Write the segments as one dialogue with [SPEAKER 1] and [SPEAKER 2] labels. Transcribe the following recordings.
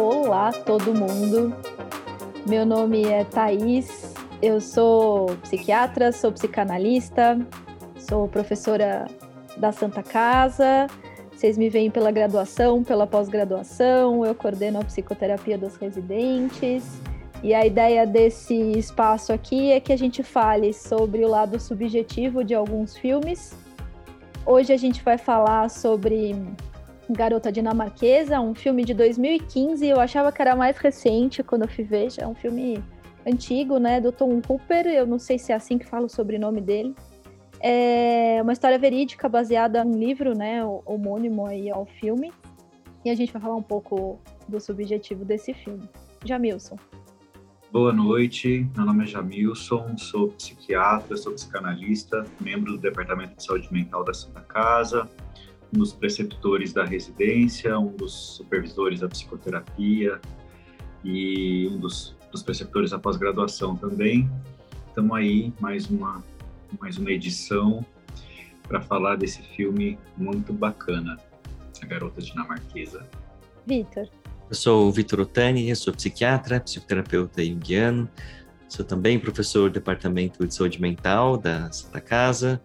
[SPEAKER 1] Olá, todo mundo. Meu nome é Thaís, eu sou psiquiatra, sou psicanalista, sou professora da Santa Casa. Vocês me veem pela graduação, pela pós-graduação, eu coordeno a psicoterapia dos residentes. E a ideia desse espaço aqui é que a gente fale sobre o lado subjetivo de alguns filmes. Hoje a gente vai falar sobre Garota Dinamarquesa, um filme de 2015. Eu achava que era mais recente quando eu fui ver, é um filme antigo, né, do Tom Hooper. Eu não sei se é assim que fala o sobrenome dele. É uma história verídica baseada em um livro, né, homônimo aí ao filme. E a gente vai falar um pouco do subjetivo desse filme. Jamilson.
[SPEAKER 2] Boa noite, meu nome é Jamilson, sou psiquiatra, sou psicanalista, membro do Departamento de Saúde Mental da Santa Casa, um dos preceptores da residência, um dos supervisores da psicoterapia e um dos, dos preceptores da pós-graduação também. Estamos aí, mais uma, mais uma edição para falar desse filme muito bacana, A Garota Dinamarquesa.
[SPEAKER 1] Vitor.
[SPEAKER 3] Eu sou o Vitor Otani, sou psiquiatra, psicoterapeuta junguiano, sou também professor do Departamento de Saúde Mental da Santa Casa,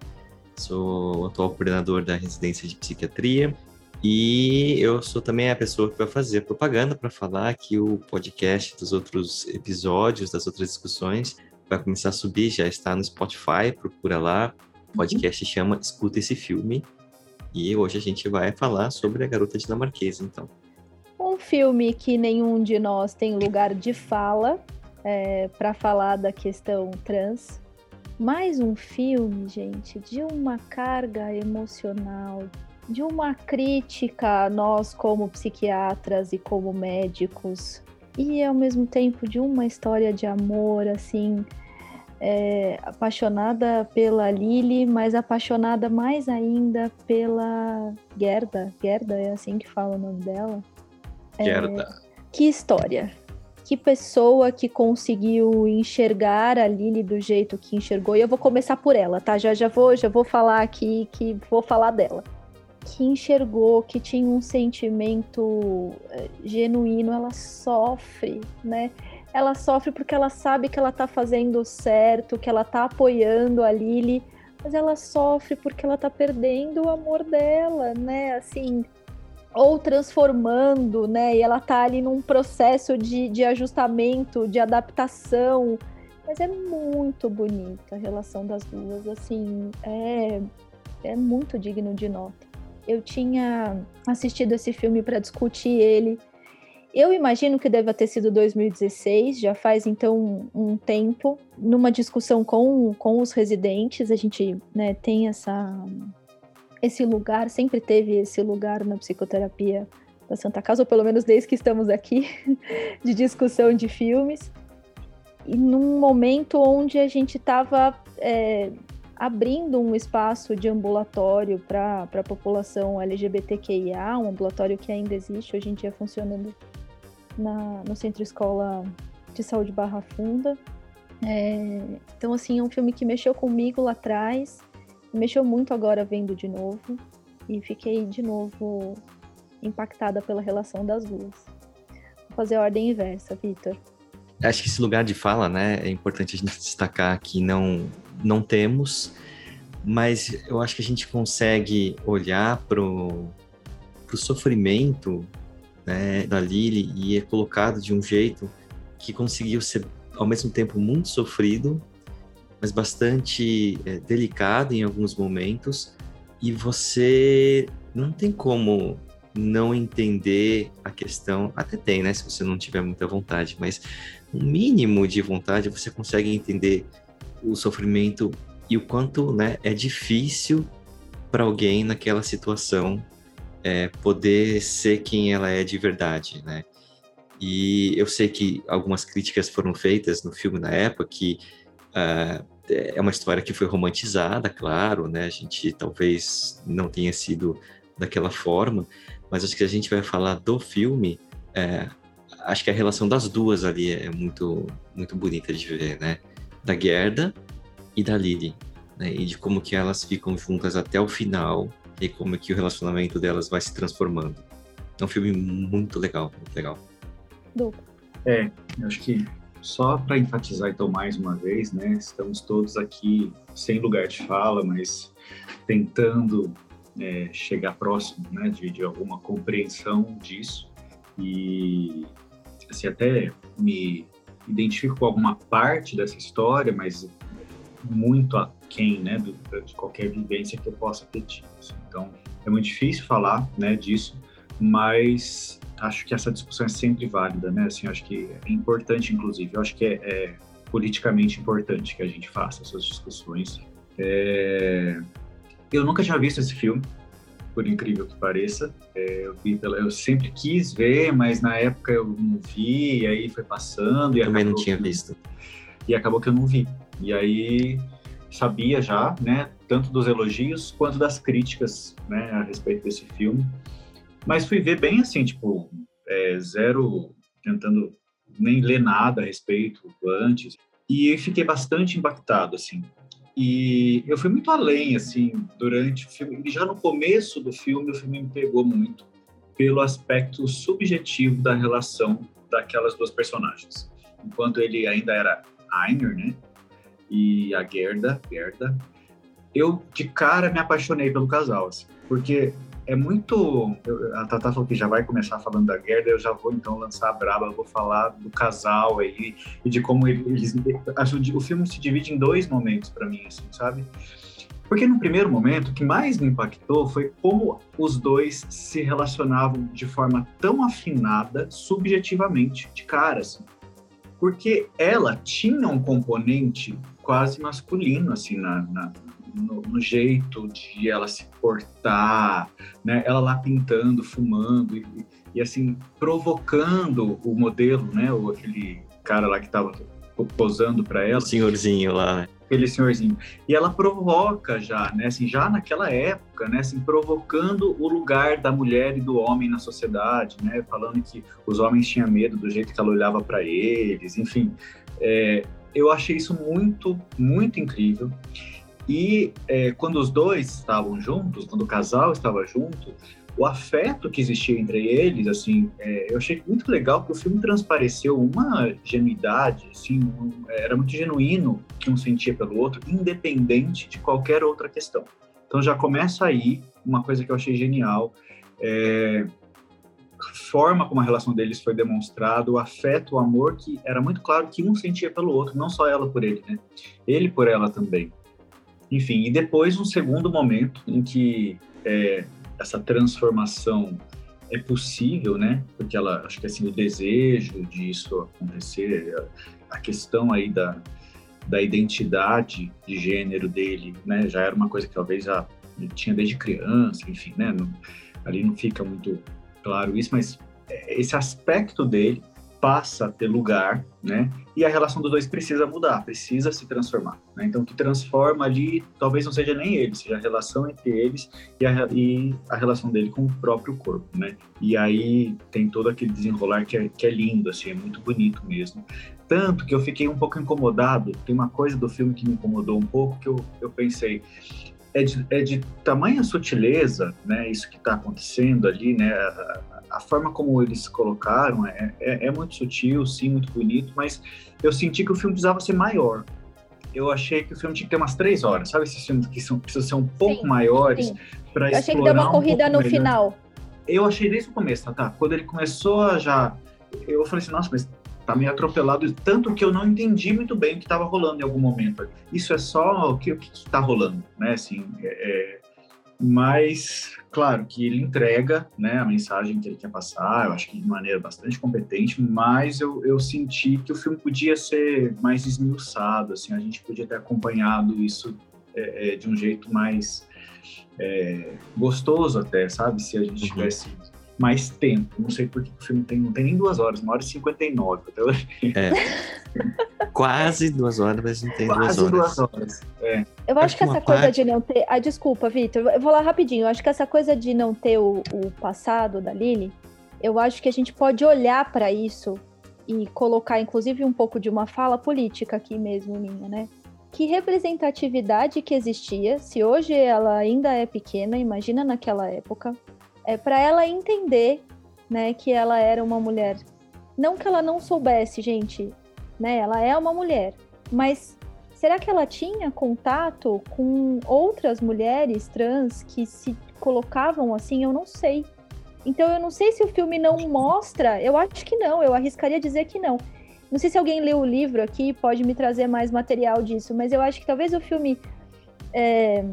[SPEAKER 3] sou o atual coordenador da residência de psiquiatria e eu sou também a pessoa que vai fazer propaganda para falar que o podcast dos outros episódios, das outras discussões, vai começar a subir, já está no Spotify, procura lá. O podcast uhum. chama Escuta esse filme. E hoje a gente vai falar sobre a garota dinamarquesa, então
[SPEAKER 1] um filme que nenhum de nós tem lugar de fala é, para falar da questão trans. Mais um filme, gente, de uma carga emocional, de uma crítica a nós como psiquiatras e como médicos, e ao mesmo tempo de uma história de amor, assim, é, apaixonada pela Lily, mas apaixonada mais ainda pela Gerda. Gerda é assim que fala o nome dela.
[SPEAKER 3] Gerda.
[SPEAKER 1] É, que história. Que pessoa que conseguiu enxergar a Lily do jeito que enxergou. E eu vou começar por ela, tá? Já, já, vou, já vou falar aqui que vou falar dela. Que enxergou, que tinha um sentimento é, genuíno, ela sofre, né? Ela sofre porque ela sabe que ela tá fazendo certo, que ela tá apoiando a Lily, mas ela sofre porque ela tá perdendo o amor dela, né? Assim, ou transformando, né? E ela tá ali num processo de, de ajustamento, de adaptação. Mas é muito bonita a relação das duas, assim, é, é muito digno de nota. Eu tinha assistido esse filme para discutir ele. Eu imagino que deva ter sido 2016, já faz então um, um tempo, numa discussão com, com os residentes, a gente né, tem essa esse lugar, sempre teve esse lugar na psicoterapia da Santa Casa, ou pelo menos desde que estamos aqui, de discussão de filmes. E num momento onde a gente estava é, abrindo um espaço de ambulatório para a população LGBTQIA, um ambulatório que ainda existe, hoje em dia funcionando na, no Centro Escola de Saúde Barra Funda. É, então, assim, é um filme que mexeu comigo lá atrás, mexeu muito agora vendo de novo e fiquei de novo impactada pela relação das duas. Vou fazer a ordem inversa, Vitor.
[SPEAKER 3] Acho que esse lugar de fala, né, é importante a gente destacar que não não temos, mas eu acho que a gente consegue olhar pro pro sofrimento, né, da Lily e é colocado de um jeito que conseguiu ser ao mesmo tempo muito sofrido mas bastante é, delicado em alguns momentos, e você não tem como não entender a questão, até tem, né, se você não tiver muita vontade, mas um mínimo de vontade você consegue entender o sofrimento e o quanto, né, é difícil para alguém naquela situação é, poder ser quem ela é de verdade, né? E eu sei que algumas críticas foram feitas no filme na época que uh, é uma história que foi romantizada, claro, né? A gente talvez não tenha sido daquela forma, mas acho que a gente vai falar do filme, é, acho que a relação das duas ali é muito, muito bonita de ver, né? Da Gerda e da Lily, né? E de como que elas ficam juntas até o final e como que o relacionamento delas vai se transformando. É um filme muito legal, muito legal.
[SPEAKER 2] É, eu acho que só para enfatizar então mais uma vez, né, estamos todos aqui sem lugar de fala, mas tentando é, chegar próximo, né, de, de alguma compreensão disso e assim até me identifico com alguma parte dessa história, mas muito aquém, né, do, de qualquer vivência que eu possa ter tido. Assim. Então, é muito difícil falar, né, disso, mas acho que essa discussão é sempre válida, né? Assim, acho que é importante, inclusive, eu acho que é, é politicamente importante que a gente faça essas discussões. É... Eu nunca tinha visto esse filme, por incrível que pareça. É, eu, vi pela... eu sempre quis ver, mas na época eu não vi, e aí foi passando. E
[SPEAKER 3] Também não tinha visto.
[SPEAKER 2] E acabou que eu não vi. E aí sabia já, né, tanto dos elogios quanto das críticas, né, a respeito desse filme. Mas fui ver bem assim, tipo, é, zero, tentando nem ler nada a respeito antes. E fiquei bastante impactado, assim. E eu fui muito além, assim, durante o filme. E já no começo do filme, o filme me pegou muito pelo aspecto subjetivo da relação daquelas duas personagens. Enquanto ele ainda era Einer, né? E a Gerda, Gerda, eu de cara me apaixonei pelo casal, assim, porque é muito. Eu, a Tata falou que já vai começar falando da Gerda, eu já vou então lançar a braba, eu vou falar do casal aí e de como eles. Acho o filme se divide em dois momentos para mim, assim, sabe? Porque no primeiro momento, o que mais me impactou foi como os dois se relacionavam de forma tão afinada, subjetivamente, de cara, assim. Porque ela tinha um componente quase masculino, assim, na, na no, no, jeito de ela se portar, né? Ela lá pintando, fumando e, e assim provocando o modelo, né? Ou aquele cara lá que estava posando para ela. O
[SPEAKER 3] senhorzinho lá, né?
[SPEAKER 2] Aquele senhorzinho. E ela provoca já, né? Assim, já naquela época, né? Assim, provocando o lugar da mulher e do homem na sociedade, né? Falando que os homens tinham medo do jeito que ela olhava para eles, enfim. É, eu achei isso muito, muito incrível. E é, quando os dois estavam juntos, quando o casal estava junto, o afeto que existia entre eles, assim, é, eu achei muito legal que o filme transpareceu uma genuidade, assim, um, era muito genuíno que um sentia pelo outro, independente de qualquer outra questão. Então já começa aí uma coisa que eu achei genial, é, forma como a relação deles foi demonstrada, o afeto, o amor que era muito claro que um sentia pelo outro, não só ela por ele, né? Ele por ela também. Enfim, e depois um segundo momento em que é, essa transformação é possível, né? Porque ela, acho que assim, o desejo disso acontecer, a, a questão aí da, da identidade de gênero dele, né? Já era uma coisa que talvez já tinha desde criança, enfim, né? Não, ali não fica muito claro isso, mas é, esse aspecto dele passa a ter lugar, né? E a relação dos dois precisa mudar, precisa se transformar. Né? Então, que transforma ali talvez não seja nem ele, seja a relação entre eles e a, e a relação dele com o próprio corpo, né? E aí tem todo aquele desenrolar que é, que é lindo, assim, é muito bonito mesmo. Tanto que eu fiquei um pouco incomodado. Tem uma coisa do filme que me incomodou um pouco que eu, eu pensei, é de, é de tamanha sutileza, né? Isso que está acontecendo ali, né? a forma como eles colocaram é, é, é, muito sutil, sim, muito bonito, mas eu senti que o filme precisava ser maior. Eu achei que o filme tinha que ter umas três horas, sabe? Esses filmes que são, precisam ser um pouco sim, maiores para explorar. Eu achei que deu uma
[SPEAKER 1] corrida
[SPEAKER 2] um
[SPEAKER 1] no melhor. final.
[SPEAKER 2] Eu achei desde o começo, tá? Quando ele começou a já. Eu falei assim, nossa, mas tá meio atropelado, tanto que eu não entendi muito bem o que estava rolando em algum momento. Isso é só o que está rolando, né? Assim, é, é mas claro que ele entrega né, a mensagem que ele quer passar, eu acho que de maneira bastante competente, mas eu, eu senti que o filme podia ser mais esmiuçado, assim, a gente podia ter acompanhado isso é, é, de um jeito mais é, gostoso até, sabe? Se a gente uhum. Mais tempo. Não sei porque o filme tem, não tem nem duas horas, uma hora e cinquenta e nove.
[SPEAKER 3] É. Quase duas horas, mas não tem
[SPEAKER 2] Quase
[SPEAKER 3] duas
[SPEAKER 2] horas. Duas horas. É.
[SPEAKER 1] Eu acho, acho que, essa coisa parte... de não ter. Ah, desculpa, Vitor. Eu vou lá rapidinho. Eu acho que essa coisa de não ter o, o passado da Lily, eu acho que a gente pode olhar para isso e colocar, inclusive, um pouco de uma fala política aqui mesmo, minha, né? Que representatividade que existia, se hoje ela ainda é pequena, imagina naquela época, é para ela entender, né, que ela era uma mulher Não que ela não soubesse, gente, né? Ela é uma mulher, mas será que ela tinha contato com outras mulheres trans que se colocavam assim? Eu não sei. Então eu não sei se o filme não mostra, eu acho que não, eu arriscaria dizer que não. Não sei se alguém leu o livro aqui, pode me trazer mais material disso, mas eu acho que talvez o filme é,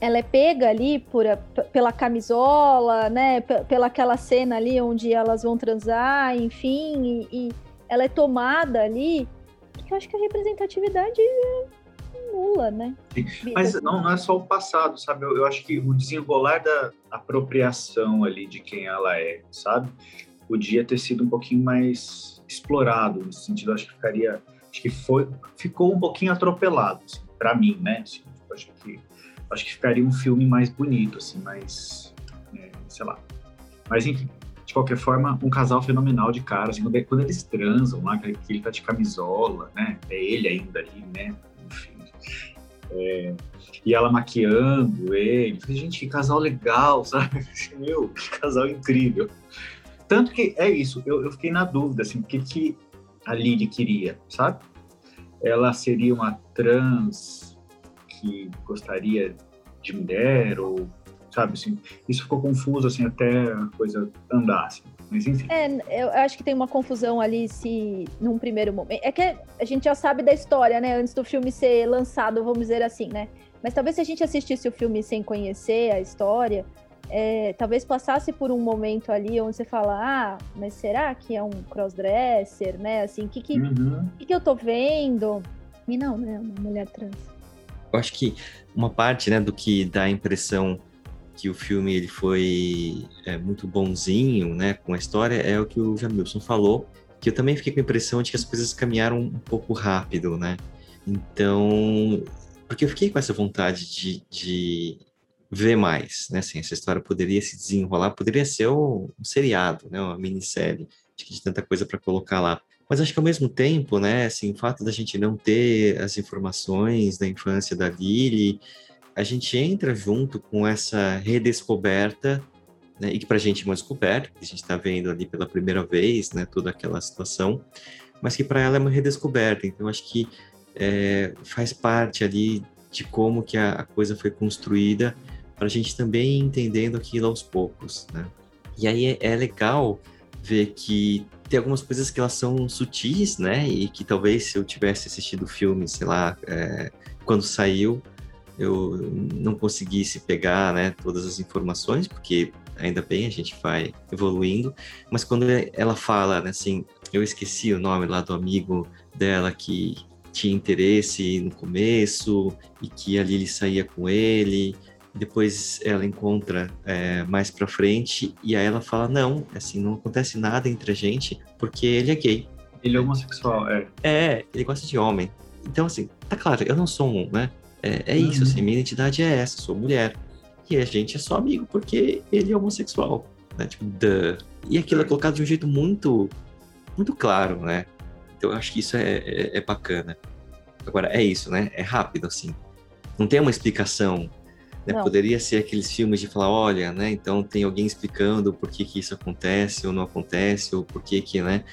[SPEAKER 1] ela é pega ali por, pela camisola, né? Pela aquela cena ali onde elas vão transar, enfim, e, e ela é tomada ali, porque eu acho que a representatividade é nula, né?
[SPEAKER 2] Mas não, não é só o passado, sabe? Eu, eu, acho que o desenrolar da apropriação ali de quem ela é, sabe? Podia ter sido um pouquinho mais explorado, nesse sentido, acho que ficaria. Acho que foi, ficou um pouquinho atropelado, assim, para mim, né? Assim, acho que acho que ficaria um filme mais bonito, assim, mais, é, sei lá. Mas enfim, de qualquer forma, um casal fenomenal de caras, assim, quando, quando, eles transam lá, que ele tá de camisola, né? É ele ainda ali, né? Enfim. É, e ela maquiando ele. Falei, gente, que casal legal, sabe? Meu, que casal incrível. Tanto que é isso, eu, eu fiquei na dúvida, assim, o que, que a Lily queria, sabe? Ela seria uma trans que gostaria de mulher ou sabe assim isso ficou confuso assim até a coisa andar assim. mas enfim
[SPEAKER 1] é eu acho que tem uma confusão ali se num primeiro momento é que a gente já sabe da história né antes do filme ser lançado vamos dizer assim né mas talvez se a gente assistisse o filme sem conhecer a história é, talvez passasse por um momento ali onde você fala, ah, mas será que é um crossdresser, né? Assim, o que que, uhum. que que eu tô vendo? E não, né? Uma mulher trans.
[SPEAKER 3] Eu acho que uma parte né, do que dá a impressão que o filme ele foi é, muito bonzinho né, com a história é o que o Jamilson falou, que eu também fiquei com a impressão de que as coisas caminharam um pouco rápido, né? Então, porque eu fiquei com essa vontade de, de ver mais, né? Assim, essa história poderia se desenrolar, poderia ser um, seriado, né? Uma minissérie, de tanta coisa para colocar lá. Mas acho que ao mesmo tempo, né, assim, o fato da gente não ter as informações da infância da Lily, a gente entra junto com essa redescoberta, né, e que para a gente é uma descoberta, que a gente está vendo ali pela primeira vez, né, toda aquela situação, mas que para ela é uma redescoberta. Então acho que é, faz parte ali de como que a, a coisa foi construída para a gente também entendendo aquilo aos poucos, né? E aí é, é legal ver que tem algumas coisas que elas são sutis, né? E que talvez se eu tivesse assistido o filme, sei lá, é, quando saiu, eu não conseguisse pegar, né, todas as informações, porque ainda bem a gente vai evoluindo. Mas quando ela fala, né, assim, eu esqueci o nome lá do amigo dela que tinha interesse no começo e que a Lily saía com ele depois ela encontra é, mais pra frente e aí ela fala, não, assim, não acontece nada entre a gente porque ele é gay.
[SPEAKER 2] Ele é homossexual, é.
[SPEAKER 3] É, ele gosta de homem. Então, assim, tá claro, eu não sou um, né? É, é uhum. isso, assim, minha identidade é essa, sou mulher. E a gente é só amigo porque ele é homossexual, né? Tipo, duh. E aquilo é colocado de um jeito muito, muito claro, né? Então eu acho que isso é, é, é bacana. Agora, é isso, né? É rápido, assim. Não tem uma explicação né? Poderia ser aqueles filmes de falar, olha, né? Então tem alguém explicando por que, que isso acontece ou não acontece, ou por que que, né?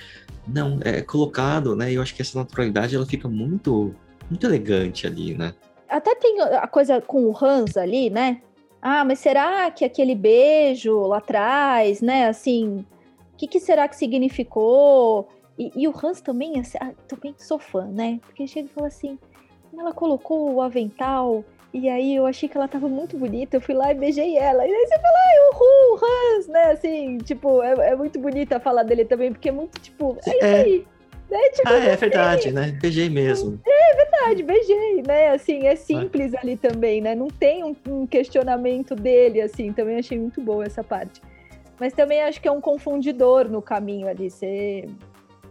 [SPEAKER 3] Não, é colocado, né? E eu acho que essa naturalidade, ela fica muito, muito elegante ali, né?
[SPEAKER 1] Até tem a coisa com o Hans ali, né? Ah, mas será que aquele beijo lá atrás, né? Assim, o que, que será que significou? E, e o Hans também, assim, ah, também sou fã, né? Porque chega e fala assim, ela colocou o avental e aí eu achei que ela tava muito bonita, eu fui lá e beijei ela. E aí você fala, ai, uhul, Hans, né? Assim, tipo, é, é muito bonita a fala dele também, porque é muito, tipo, é, é. isso aí. Né?
[SPEAKER 3] Tipo, ah, é verdade, né? Beijei mesmo.
[SPEAKER 1] É verdade, beijei, né? Assim, é simples ah. ali também, né? Não tem um, um, questionamento dele, assim. Também achei muito boa essa parte. Mas também acho que é um confundidor no caminho ali. Você...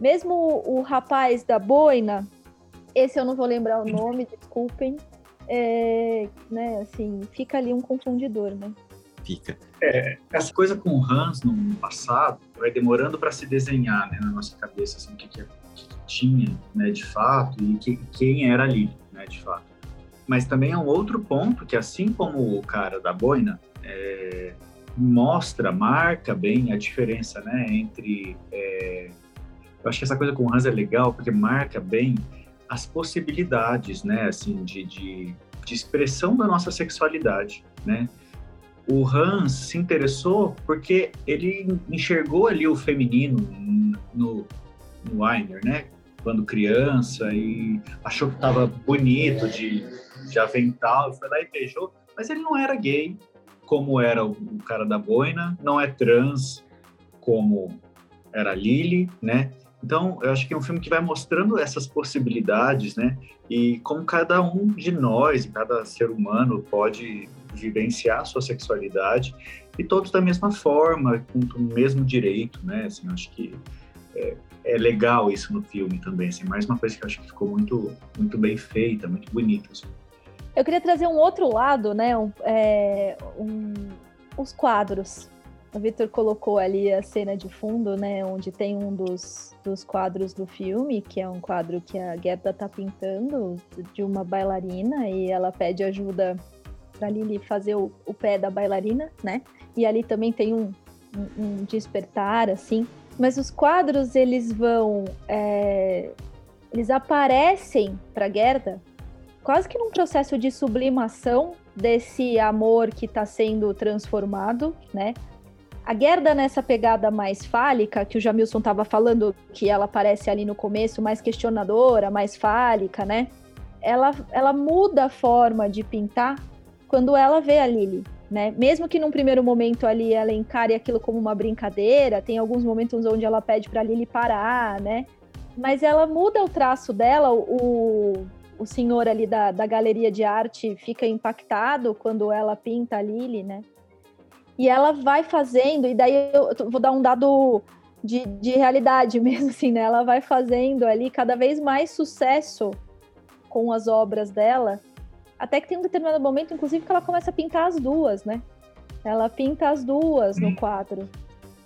[SPEAKER 1] Mesmo o, o rapaz da boina, esse eu não vou lembrar o nome, desculpem é, né, assim, fica ali um confundidor, né?
[SPEAKER 3] Fica.
[SPEAKER 2] É, essa coisa com o Hans no passado vai demorando para se desenhar né, na nossa cabeça assim, o que, que, que, tinha né, de fato e que, quem era ali, né, de fato. Mas também é um outro ponto que, assim como o cara da boina, é, mostra, marca bem a diferença né, entre é, Eu acho que essa coisa com o Hans é legal porque marca bem as possibilidades, né, assim, de, de, de expressão da nossa sexualidade, né? O Hans se interessou porque ele enxergou ali o feminino no, no Weiner, né? Quando criança e achou que estava bonito de, de avental, foi lá e beijou, mas ele não era gay, como era o, o cara da boina, não é trans, como era Lily, né? Então, eu acho que é um filme que vai mostrando essas possibilidades, né? E como cada um de nós, cada ser humano pode vivenciar a sua sexualidade e todos da mesma forma, com o mesmo direito, né? Assim, acho que é, é, legal isso no filme também, assim, mais uma coisa que eu acho que ficou muito, muito bem feita, muito bonita. Assim.
[SPEAKER 1] Eu queria trazer um outro lado, né? Um, é, um, os quadros. O Victor colocou ali a cena de fundo, né? Onde tem um dos, dos quadros do filme, que é um quadro que a Gerda tá pintando de uma bailarina e ela pede ajuda para Lili fazer o, o, pé da bailarina, né? E ali também tem um, um, um despertar, assim. Mas os quadros, eles vão... É, eles aparecem para Gerda quase que num processo de sublimação desse amor que está sendo transformado, né? A Gerda nessa pegada mais fálica, que o Jamilson estava falando, que ela aparece ali no começo, mais questionadora, mais fálica, né? Ela, ela muda a forma de pintar quando ela vê a Lily, né? Mesmo que num primeiro momento ali ela encare aquilo como uma brincadeira, tem alguns momentos onde ela pede para Lily parar, né? Mas ela muda o traço dela, o, o senhor ali da, da galeria de arte fica impactado quando ela pinta a Lily, né? E ela vai fazendo, e daí eu vou dar um dado de, de realidade mesmo, assim, né? Ela vai fazendo ali cada vez mais sucesso com as obras dela, até que tem um determinado momento, inclusive, que ela começa a pintar as duas, né? Ela pinta as duas no quadro.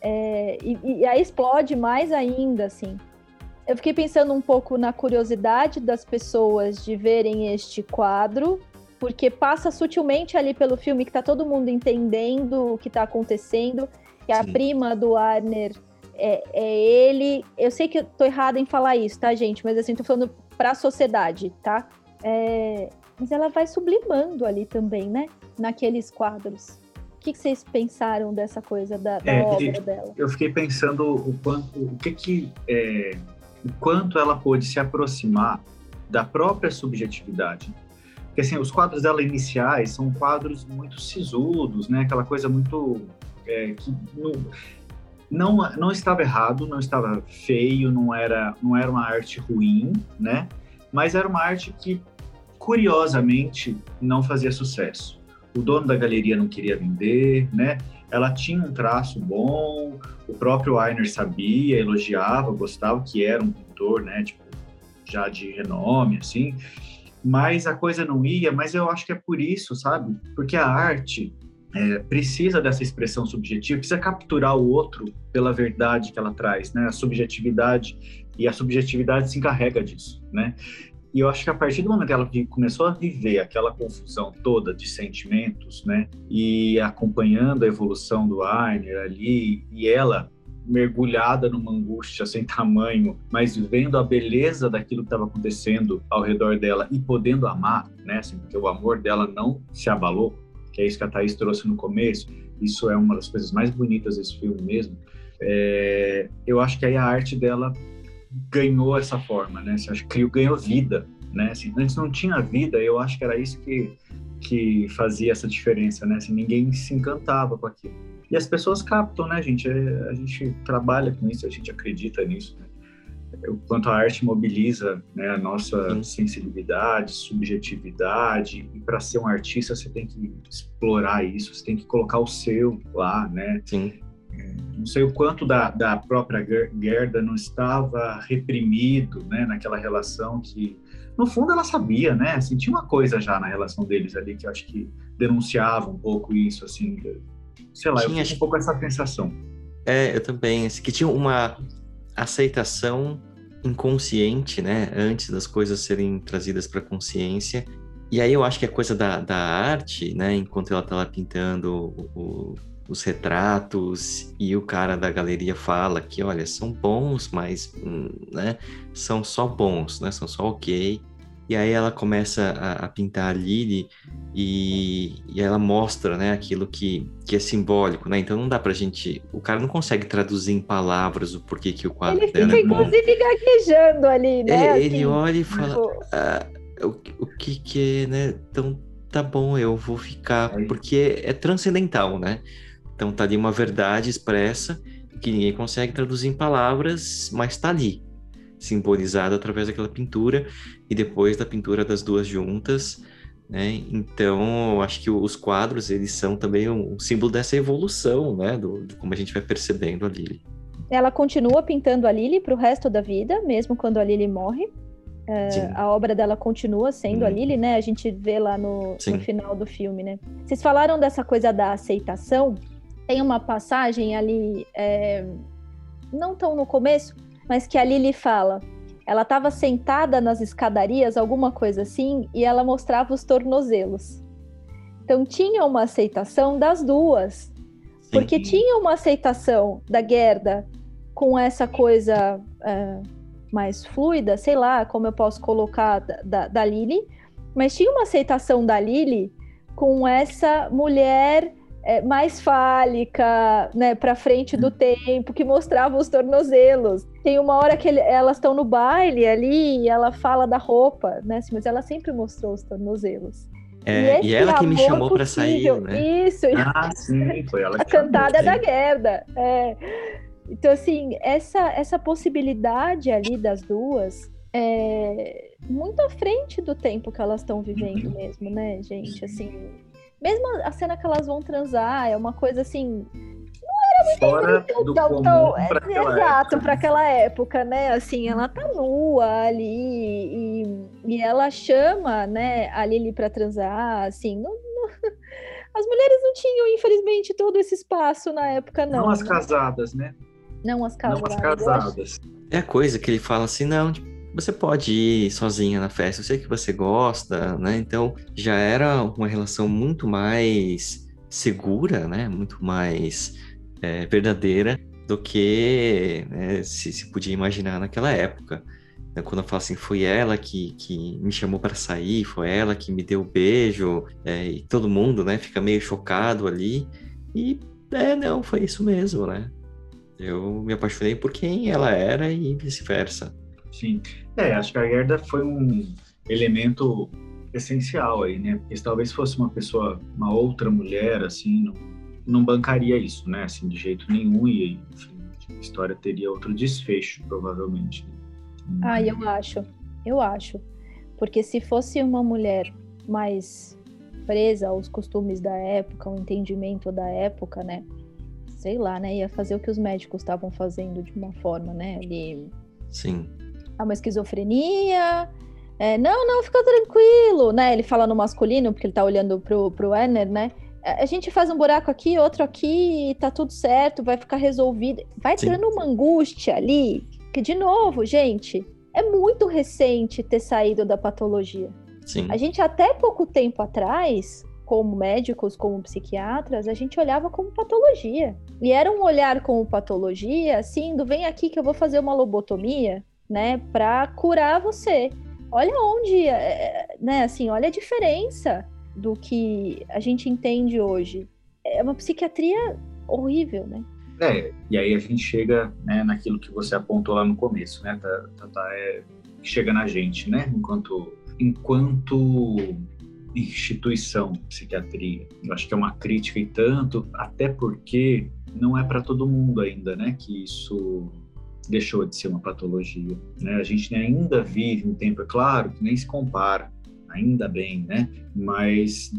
[SPEAKER 1] É, e, e aí explode mais ainda, assim eu fiquei pensando um pouco na curiosidade das pessoas de verem este quadro, porque passa sutilmente ali pelo filme que tá todo mundo entendendo o que tá acontecendo, que a prima do Warner é, é, ele. Eu sei que eu tô errada em falar isso, tá, gente? Mas assim, tô falando pra sociedade, tá? É, mas ela vai sublimando ali também, né? Naqueles quadros. O que, que vocês pensaram dessa coisa da, da é, obra dela?
[SPEAKER 2] Eu fiquei pensando o quanto, o que que é, o quanto ela pôde se aproximar da própria subjetividade. Porque, assim, os quadros dela iniciais são quadros muito sisudos, né? Aquela coisa muito... É, que não, não, não estava errado, não estava feio, não era, não era uma arte ruim, né? Mas era uma arte que, curiosamente, não fazia sucesso. O dono da galeria não queria vender, né? ela tinha um traço bom, o próprio Ainer sabia, elogiava, gostava que era um pintor, né, tipo, já de renome, assim, mas a coisa não ia, mas eu acho que é por isso, sabe? Porque a arte é, precisa dessa expressão subjetiva, precisa capturar o outro pela verdade que ela traz, né? A subjetividade, e a subjetividade se encarrega disso, né? E eu acho que a partir do momento que ela começou a viver aquela confusão toda de sentimentos, né, e acompanhando a evolução do Ainer ali, e ela mergulhada numa angústia sem tamanho, mas vendo a beleza daquilo que estava acontecendo ao redor dela e podendo amar, né, assim, porque o amor dela não se abalou, que é isso que a Thaís trouxe no começo, isso é uma das coisas mais bonitas desse filme mesmo, é, eu acho que aí a arte dela ganhou essa forma, né? Você acha que ganhou vida, né? Assim, antes não tinha vida, eu acho que era isso que, que fazia essa diferença, né? Assim, ninguém se encantava com aquilo. E as pessoas captam, né, gente? É, a gente trabalha com isso, a gente acredita nisso, né? O quanto a arte mobiliza né, a nossa Sim. sensibilidade, subjetividade, e para ser um artista você tem que explorar isso, você tem que colocar o seu lá, né?
[SPEAKER 3] Sim
[SPEAKER 2] não sei o quanto da, da própria Gerda não estava reprimido, né, naquela relação que, no fundo, ela sabia, né, assim, tinha uma coisa já na relação deles ali que eu acho que denunciava um pouco isso, assim, sei lá, tinha, eu um pouco essa sensação.
[SPEAKER 3] É, eu também, assim, que tinha uma aceitação inconsciente, né, antes das coisas serem trazidas para consciência, e aí eu acho que a coisa da, da arte, né, enquanto ela estava pintando o, os retratos e o cara da galeria fala que, olha, são bons, mas, hum, né, são só bons, né, são só ok. E aí ela começa a, a pintar a Lily e, e, ela mostra, né, aquilo que, que é simbólico, né? Então não dá pra gente... O cara não consegue traduzir em palavras o porquê que o quadro
[SPEAKER 1] ele
[SPEAKER 3] dela
[SPEAKER 1] fica, é bom. inclusive, gaguejando ali, né?
[SPEAKER 3] É, ele assim, olha e fala... Tipo... Ah, o, o que que é, né? Então tá bom, eu vou ficar... Porque é transcendental, né? Então tá ali uma verdade expressa que ninguém consegue traduzir em palavras, mas tá ali simbolizado através daquela pintura e depois da pintura das duas juntas, né? Então, acho que os quadros eles são também um, símbolo dessa evolução, né? Do, de como a gente vai percebendo a Lily.
[SPEAKER 1] Ela continua pintando a Lily para o resto da vida, mesmo quando a Lily morre. É, a obra dela continua sendo hum. a Lily, né? A gente vê lá no, no, final do filme, né? Vocês falaram dessa coisa da aceitação. Tem uma passagem ali, é, não tão no começo, mas que a Lily fala. Ela estava sentada nas escadarias, alguma coisa assim, e ela mostrava os tornozelos. Então tinha uma aceitação das duas, Sim. porque tinha uma aceitação da Gerda com essa coisa é, mais fluida, sei lá como eu posso colocar da, da, da Lily, mas tinha uma aceitação da Lily com essa mulher é, mais fálica, né, para frente do tempo, que mostrava os tornozelos. Tem uma hora que ele, elas estão no baile ali e ela fala da roupa, né, assim, mas ela sempre mostrou os tornozelos.
[SPEAKER 3] É, e, e ela que me chamou para sair, né?
[SPEAKER 1] Isso.
[SPEAKER 2] Ah, sim, foi ela
[SPEAKER 1] que A cantada da Gerda. É. Então, assim, essa, essa possibilidade ali das duas é muito à frente do tempo que elas estão vivendo uhum. mesmo, né, gente? Assim, mesmo a cena que elas vão transar é uma coisa assim.
[SPEAKER 2] Não era Fora muito do tão, tão, é, pra
[SPEAKER 1] exato para aquela época, né? Assim, ela tá nua ali e, e ela chama, né, a Lily para transar, assim, não, não... as mulheres não tinham, infelizmente, todo esse espaço na época, não.
[SPEAKER 2] Não as casadas, né?
[SPEAKER 1] Não as casadas. Não
[SPEAKER 2] as casadas.
[SPEAKER 3] É a coisa que ele fala assim, não, tipo, você pode ir sozinha na festa, eu sei que você gosta, né? Então já era uma relação muito mais segura, né? Muito mais é, verdadeira do que né, se, se, podia imaginar naquela época. Então, quando eu falo assim, foi ela que, que me chamou para sair, foi ela que me deu o beijo, é, e todo mundo, né, fica meio chocado ali. E, é, não, foi isso mesmo, né? Eu me apaixonei por quem ela era e vice-versa.
[SPEAKER 2] Sim. É, acho que a Gerda foi um elemento essencial aí, né? Porque se talvez fosse uma pessoa, uma outra mulher, assim, não, não bancaria isso, né? Assim, de jeito nenhum e, enfim, a história teria outro desfecho, provavelmente.
[SPEAKER 1] Ah, eu acho. Eu acho. Porque se fosse uma mulher mais presa aos costumes da época, ao entendimento da época, né? Sei lá, né? Ia fazer o que os médicos estavam fazendo de uma forma, né? Ali...
[SPEAKER 3] Sim
[SPEAKER 1] uma esquizofrenia. É, não, não, fica tranquilo, né? Ele fala no masculino, porque ele tá olhando pro, pro Werner, né? A gente faz um buraco aqui, outro aqui, tá tudo certo, vai ficar resolvido. Vai Sim. dando uma angústia ali, que, de novo, gente, é muito recente ter saído da patologia.
[SPEAKER 3] Sim.
[SPEAKER 1] A gente, até pouco tempo atrás, como médicos, como psiquiatras, a gente olhava como patologia. E era um olhar como patologia, assim, do vem aqui que eu vou fazer uma lobotomia, né, para curar você. Olha onde, é, né, assim, olha a diferença do que a gente entende hoje. É uma psiquiatria horrível, né?
[SPEAKER 2] É, e aí a gente chega né, naquilo que você apontou lá no começo, né, tá, tá, tá é, chega na gente, né, enquanto, enquanto instituição psiquiatria. Eu acho que é uma crítica e tanto, até porque não é para todo mundo ainda, né, que isso deixou de ser uma patologia. Né? A gente ainda vive um tempo, é claro, que nem se compara, ainda bem, né? Mas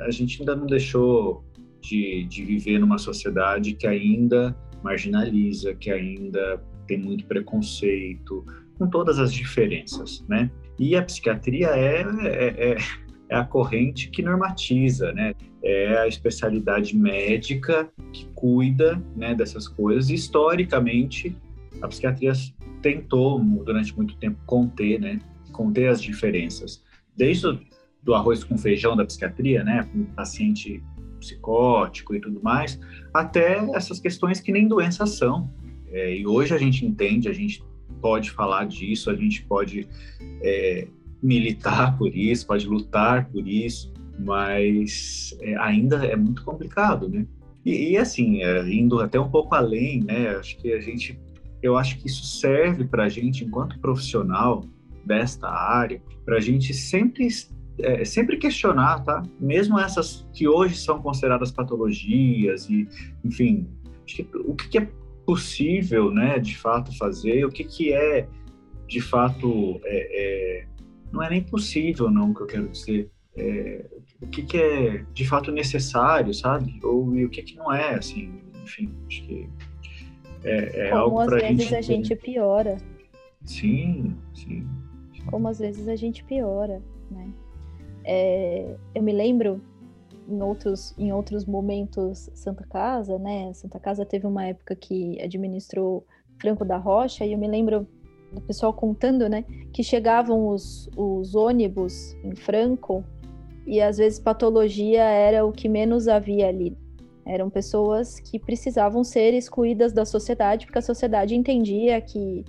[SPEAKER 2] a gente ainda não deixou de, de viver numa sociedade que ainda marginaliza, que ainda tem muito preconceito, com todas as diferenças, né? E a psiquiatria é, é, é, é a corrente que normatiza, né? É a especialidade médica que cuida né, dessas coisas. Historicamente, a psiquiatria tentou, durante muito tempo, conter, né? Conter as diferenças. Desde do arroz com feijão da psiquiatria, né? Um paciente psicótico e tudo mais, até essas questões que nem doenças são. É, e hoje a gente entende, a gente pode falar disso, a gente pode é, militar por isso, pode lutar por isso, mas é, ainda é muito complicado, né? E, e assim, é, indo até um pouco além, né? Acho que a gente, eu acho que isso serve para a gente, enquanto profissional desta área, para a gente sempre é, sempre questionar, tá? Mesmo essas que hoje são consideradas patologias e, enfim, o que, que é possível, né, de fato fazer, o que que é, de fato, é, é, não é nem possível, não, que eu quero dizer, é, o que que é, de fato, necessário, sabe? Ou o que que não é, assim, enfim, acho que é, é
[SPEAKER 1] Como
[SPEAKER 2] algo
[SPEAKER 1] às vezes
[SPEAKER 2] gente...
[SPEAKER 1] a gente piora.
[SPEAKER 2] Sim, sim.
[SPEAKER 1] Como às vezes a gente piora, né? É, eu me lembro em outros, em outros momentos Santa Casa, né? Santa Casa teve uma época que administrou Franco da Rocha e eu me lembro do pessoal contando, né? Que chegavam os, os ônibus em Franco e às vezes patologia era o que menos havia ali. Eram pessoas que precisavam ser excluídas da sociedade porque a sociedade entendia que,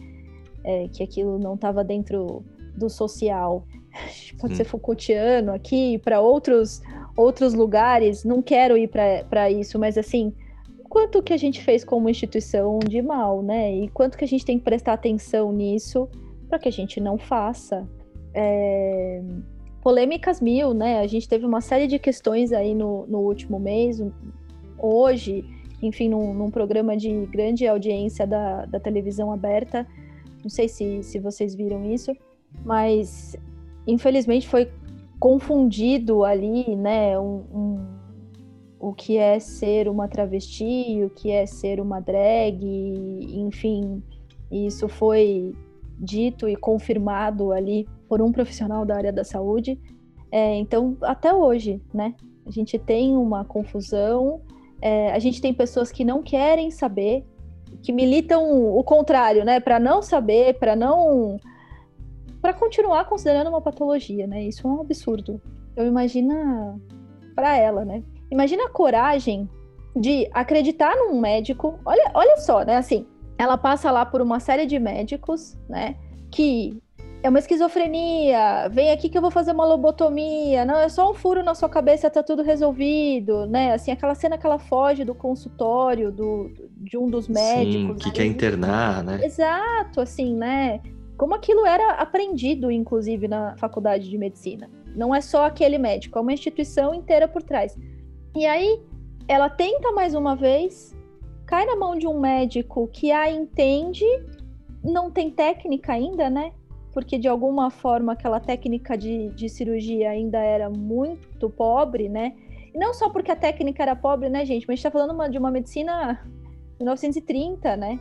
[SPEAKER 1] é, que aquilo não estava dentro do social pode ser Foucaultiano aqui, para outros outros lugares, não quero ir para isso, mas assim, quanto que a gente fez como instituição de mal, né? E quanto que a gente tem que prestar atenção nisso para que a gente não faça. É... Polêmicas mil, né? A gente teve uma série de questões aí no, no último mês, hoje, enfim, num, num programa de grande audiência da, da televisão aberta. Não sei se, se vocês viram isso, mas infelizmente foi confundido ali, né, um, um, o que é ser uma travesti, o que é ser uma drag, enfim, isso foi dito e confirmado ali por um profissional da área da saúde. É, então, até hoje, né, a gente tem uma confusão, é, a gente tem pessoas que não querem saber, que militam o contrário, né, para não saber, para não para continuar considerando uma patologia, né? Isso é um absurdo. Eu imagino para ela, né? Imagina a coragem de acreditar num médico. Olha, olha só, né? Assim, ela passa lá por uma série de médicos, né? Que é uma esquizofrenia, vem aqui que eu vou fazer uma lobotomia, não, é só um furo na sua cabeça, tá tudo resolvido, né? Assim, aquela cena que ela foge do consultório do, de um dos médicos.
[SPEAKER 3] Sim, que quer internar, né?
[SPEAKER 1] Exato, assim, né? como aquilo era aprendido, inclusive, na faculdade de medicina. Não é só aquele médico, é uma instituição inteira por trás. E aí, ela tenta mais uma vez, cai na mão de um médico que a entende, não tem técnica ainda, né? Porque de alguma forma aquela técnica de, de cirurgia ainda era muito pobre, né? E não só porque a técnica era pobre, né, gente? Mas a gente tá falando uma, de uma medicina 1930, né?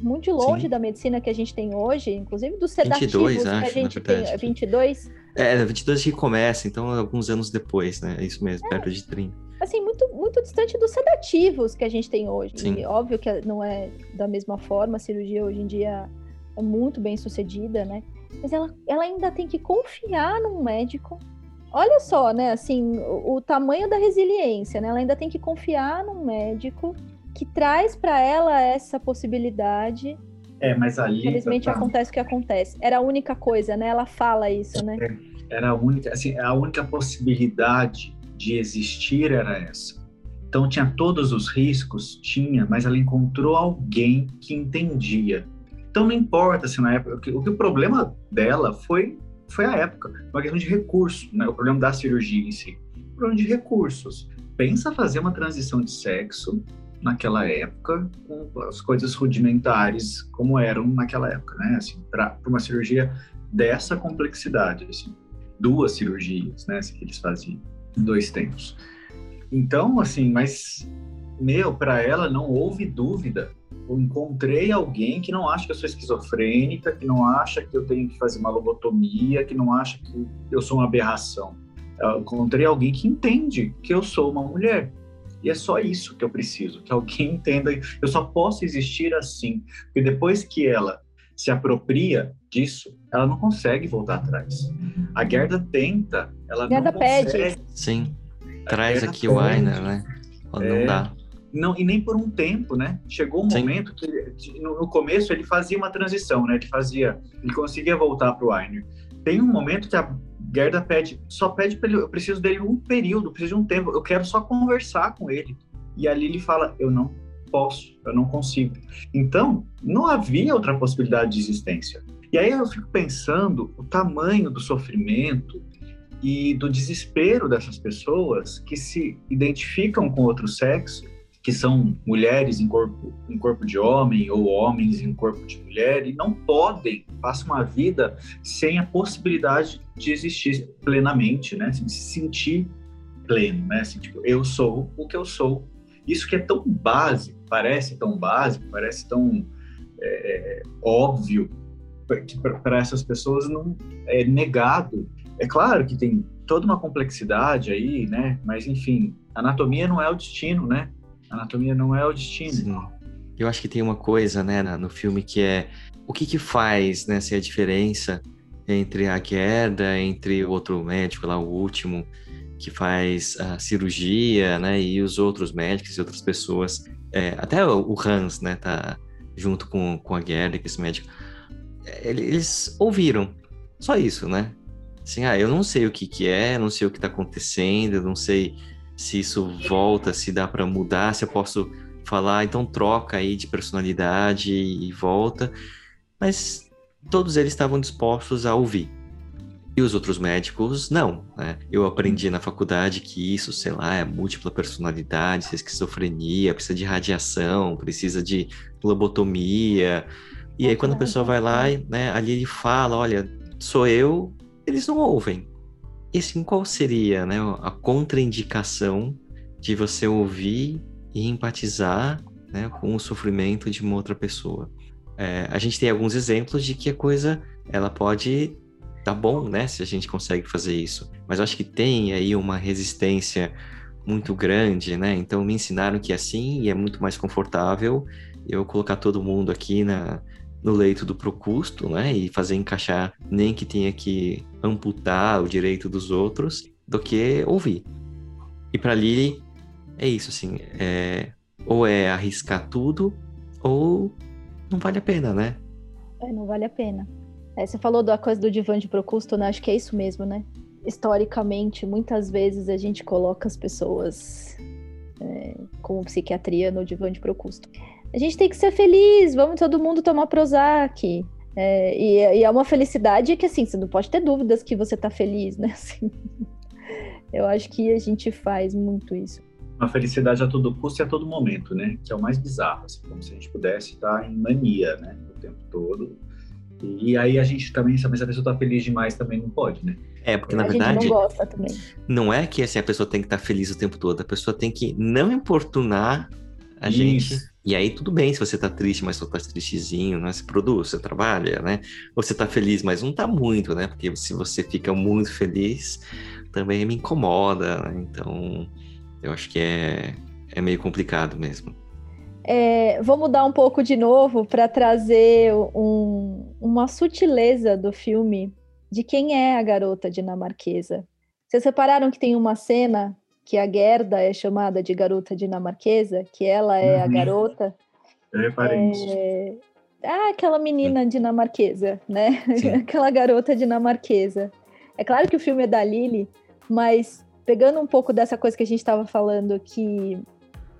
[SPEAKER 1] muito longe Sim. da medicina que a gente tem hoje, inclusive dos sedativos 22, que acho, a gente tem. É 22?
[SPEAKER 3] É, 22 que começa, então alguns anos depois, né? É isso mesmo, é, perto de 30.
[SPEAKER 1] Assim, muito, muito distante dos sedativos que a gente tem hoje. Sim. E óbvio que não é da mesma forma, a cirurgia hoje em dia muito bem sucedida, né? Mas ela, ela ainda tem que confiar num médico. Olha só, né? Assim, o, o tamanho da resiliência, né? Ela ainda tem que confiar num médico que traz para ela essa possibilidade.
[SPEAKER 2] É, mas ali.
[SPEAKER 1] Infelizmente tá... acontece o que acontece. Era a única coisa, né? Ela fala isso, né?
[SPEAKER 2] É, era a única, assim, a única possibilidade de existir era essa. Então tinha todos os riscos, tinha, mas ela encontrou alguém que entendia. Então não importa se na época, o, que o problema dela foi foi a época, uma questão de recurso, né? O problema da cirurgia em si, o problema de recursos. Pensa fazer uma transição de sexo naquela época com as coisas rudimentares como eram naquela época, né? Assim, para uma cirurgia dessa complexidade, assim, duas cirurgias, né? Assim, que eles faziam em dois tempos. Então, assim, mas meu, para ela não houve dúvida. Eu encontrei alguém que não acha que eu sou esquizofrênica, que não acha que eu tenho que fazer uma lobotomia, que não acha que eu sou uma aberração. Eu encontrei alguém que entende que eu sou uma mulher e é só isso que eu preciso, que alguém entenda. Eu só posso existir assim, porque depois que ela se apropria disso, ela não consegue voltar atrás. A Gerda tenta, ela Gerda não consegue.
[SPEAKER 3] Pede. Sim. traz aqui o Aina, né? Não é, dá.
[SPEAKER 2] Não, e nem por um tempo, né? Chegou um Sim. momento que no, começo ele fazia uma transição, né? Ele fazia, ele conseguia voltar para o Ainer. Tem um momento que a Gerda pede, só pede para ele, eu preciso dele um período, preciso de um tempo, eu quero só conversar com ele. E ali ele fala, eu não posso, eu não consigo. Então, não havia outra possibilidade de existência. E aí eu fico pensando o tamanho do sofrimento e do desespero dessas pessoas que se identificam com outro sexo, que são mulheres em corpo, em corpo de homem ou homens em corpo de mulher e não podem, passam uma vida sem a possibilidade de existir plenamente, né? Assim, de se sentir pleno, né? Assim, tipo, eu sou o que eu sou. Isso que é tão básico, parece tão básico, parece tão é, óbvio, que para essas pessoas não é negado. É claro que tem toda uma complexidade aí, né? Mas enfim, anatomia não é o destino, né? Anatomia não é o destino. Sim.
[SPEAKER 3] Eu acho que tem uma coisa, né, no filme que é o que que faz, né, se a diferença entre a Gerda, entre o outro médico lá, o último, que faz a cirurgia, né, e os outros médicos e outras pessoas, é, até o Hans, né, tá junto com, com a Gerda, que é esse médico, eles ouviram. Só isso, né? Assim, ah, eu não sei o que que é, não sei o que tá acontecendo, eu não sei se isso volta, se dá para mudar, se eu posso falar, então troca aí de personalidade e volta. Mas todos eles estavam dispostos a ouvir. E os outros médicos, não. Né? Eu aprendi na faculdade que isso, sei lá, é múltipla personalidade, é esquizofrenia, precisa de radiação, precisa de lobotomia. E aí, quando a pessoa vai lá, né, ali ele fala: olha, sou eu, eles não ouvem. E assim, qual seria né, a contraindicação de você ouvir e empatizar né, com o sofrimento de uma outra pessoa? É, a gente tem alguns exemplos de que a coisa ela pode dar bom, né, se a gente consegue fazer isso. Mas eu acho que tem aí uma resistência muito grande, né? Então me ensinaram que é assim e é muito mais confortável eu colocar todo mundo aqui na, no leito do Procusto, né? E fazer encaixar nem que tenha que amputar o direito dos outros, do que ouvir. E para Lily é isso, assim, é, ou é arriscar tudo, ou não vale a pena, né?
[SPEAKER 1] É, não vale a pena. É, você falou da coisa do divã de Procusto, né? Acho que é isso mesmo, né? Historicamente, muitas vezes a gente coloca as pessoas é, com psiquiatria no divã de Procusto a gente tem que ser feliz, vamos todo mundo tomar Prozac. É, e, e, é uma felicidade que, assim, você não pode ter dúvidas que você tá feliz, né? Assim, eu acho que a gente faz muito isso.
[SPEAKER 2] Uma felicidade a todo custo e a todo momento, né? Que é o mais bizarro, assim, como se a gente pudesse estar em mania, né? O tempo todo. E, e aí a gente também, se a pessoa tá feliz demais, também não pode, né?
[SPEAKER 3] É, porque na
[SPEAKER 1] a
[SPEAKER 3] verdade.
[SPEAKER 1] não gosta também.
[SPEAKER 3] Não é que assim, a pessoa tem que estar tá feliz o tempo todo, a pessoa tem que não importunar a Isso. gente e aí tudo bem se você tá triste, mas só tá tristezinho, né? Você produz, você trabalha, né? Ou você tá feliz, mas não tá muito, né? Porque se você fica muito feliz, também me incomoda, né? Então, eu acho que é, é meio complicado mesmo.
[SPEAKER 1] É, vou mudar um pouco de novo para trazer um, uma sutileza do filme de quem é a garota dinamarquesa. Vocês repararam que tem uma cena que a Gerda é chamada de garota dinamarquesa, que ela é uhum. a garota.
[SPEAKER 2] É...
[SPEAKER 1] Ah, aquela menina dinamarquesa, né? aquela garota dinamarquesa. É claro que o filme é da Lily, mas pegando um pouco dessa coisa que a gente estava falando, que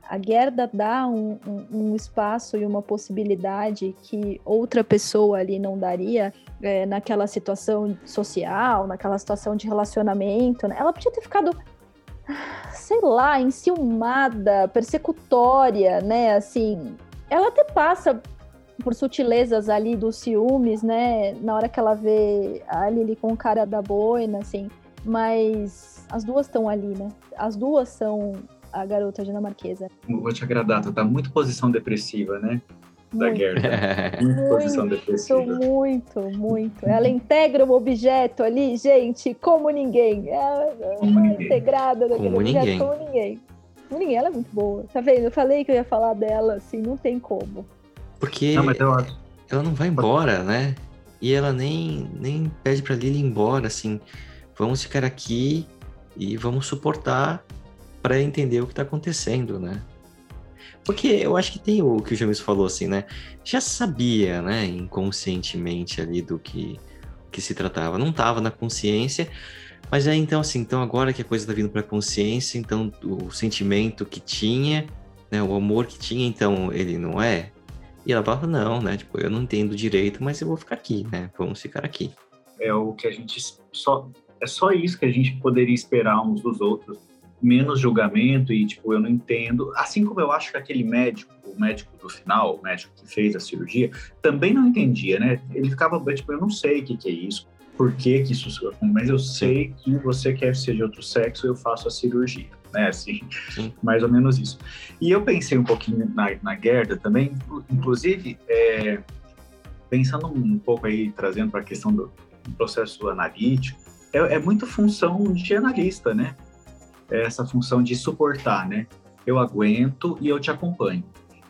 [SPEAKER 1] a Gerda dá um, um, um, espaço e uma possibilidade que outra pessoa ali não daria é, naquela situação social, naquela situação de relacionamento. Né? Ela podia ter ficado sei lá, enciumada, persecutória, né? Assim, ela até passa por sutilezas ali dos ciúmes, né? Na hora que ela vê a Lily com cara da boina, assim. Mas as duas estão ali, né? As duas são a garota dinamarquesa.
[SPEAKER 2] Vou te agradar, tu tá muito posição depressiva, né? Da
[SPEAKER 1] muito. Gerda. Muito, posição depressiva. Muito, muito. Ela integra um objeto ali, gente, como ninguém. Ela é como ninguém. integrada naquele como objeto ninguém. como ninguém. Como ninguém, ela é muito boa. Tá vendo? Eu falei que eu ia falar dela, assim, não tem como.
[SPEAKER 3] Porque não, ela não vai embora, né? E ela nem, nem pede pra Lily ir embora, assim, vamos ficar aqui e vamos suportar para entender o que está acontecendo, né? Porque eu acho que tem o que o James falou assim, né? Já sabia, né, inconscientemente ali do que, que se tratava. Não estava na consciência, mas é então assim, então agora que a coisa está vindo para a consciência, então o sentimento que tinha, né, o amor que tinha, então ele não é. E ela falava não, né? Tipo, eu não entendo direito, mas eu vou ficar aqui, né? Vamos ficar aqui.
[SPEAKER 2] É o que a gente só é só isso que a gente poderia esperar uns dos outros menos julgamento e, tipo, eu não entendo. Assim como eu acho que aquele médico, o médico do final, o médico que fez a cirurgia, também não entendia, né? Ele ficava, tipo, eu não sei o que, que é isso, por que, que isso, mas eu sei que você quer ser de outro sexo, eu faço a cirurgia, né? Assim, Sim. mais ou menos isso. E eu pensei um pouquinho na, na Gerda também, inclusive, é, pensando um pouco aí, trazendo para a questão do processo analítico, é, é muito função de analista, né? Essa função de suportar, né? Eu aguento e eu te acompanho.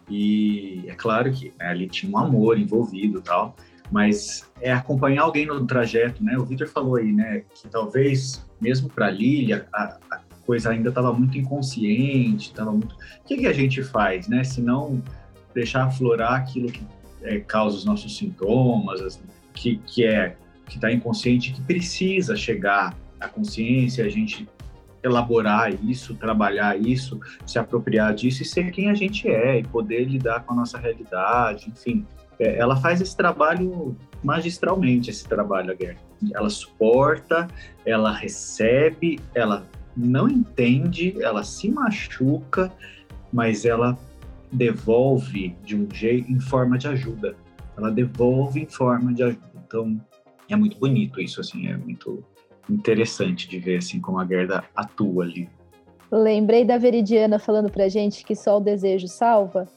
[SPEAKER 2] E é claro que né, ali tinha um amor envolvido tal, mas é acompanhar alguém no trajeto, né? O Victor falou aí, né, que talvez mesmo para Lilia a, a, coisa ainda estava muito inconsciente, estava muito. O que, que a gente faz, né? Se não deixar aflorar aquilo que é, causa os nossos sintomas, que, que é que está inconsciente, que precisa chegar à consciência, a gente elaborar isso, trabalhar isso, se apropriar disso e ser quem a gente é e poder lidar com a nossa realidade, enfim. É, ela faz esse trabalho magistralmente, esse trabalho, a guerra. Ela suporta, ela recebe, ela não entende, ela se machuca, mas ela devolve de um jeito em forma de ajuda. Ela devolve em forma de ajuda. Então, é muito bonito isso, assim, é muito interessante de ver assim como a Gerda atua ali.
[SPEAKER 1] Lembrei da Veridiana falando pra gente que só o desejo salva.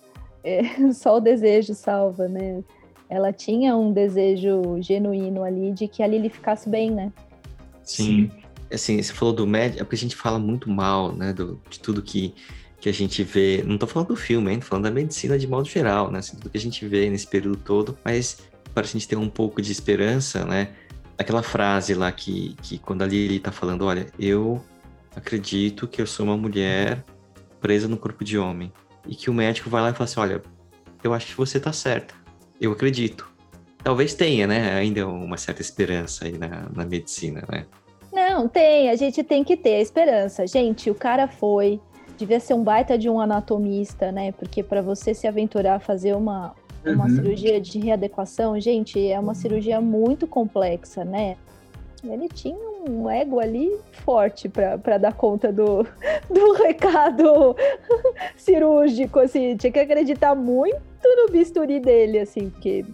[SPEAKER 1] É, só o desejo salva, né? Ela tinha um desejo genuíno ali de que a Lili ficasse bem, né?
[SPEAKER 3] Sim. Sim. Assim, você falou do médico, é porque a gente fala muito mal, né, do, de tudo que, que a gente vê. Não tô falando do filme, hein? Tô falando da medicina de modo geral, né? Assim, tudo que a gente vê nesse período todo, mas para a gente ter um pouco de esperança, né? Aquela frase lá que, que quando a Lili tá falando, olha, eu acredito que eu sou uma mulher presa no corpo de homem. E que o médico vai lá e fala assim, olha, eu acho que você tá certa. Eu acredito. Talvez tenha, né, ainda uma certa esperança aí na, na medicina, né?
[SPEAKER 1] Não, tem. A gente tem que ter a esperança. Gente, o cara foi, devia ser um baita de um anatomista, né? Porque para você se aventurar a fazer uma, uma uhum. cirurgia de readequação, gente, é uma cirurgia muito complexa, né? Ele tinha um ego ali forte para dar conta do, do recado cirúrgico, assim, tinha que acreditar muito no bisturi dele, assim, porque.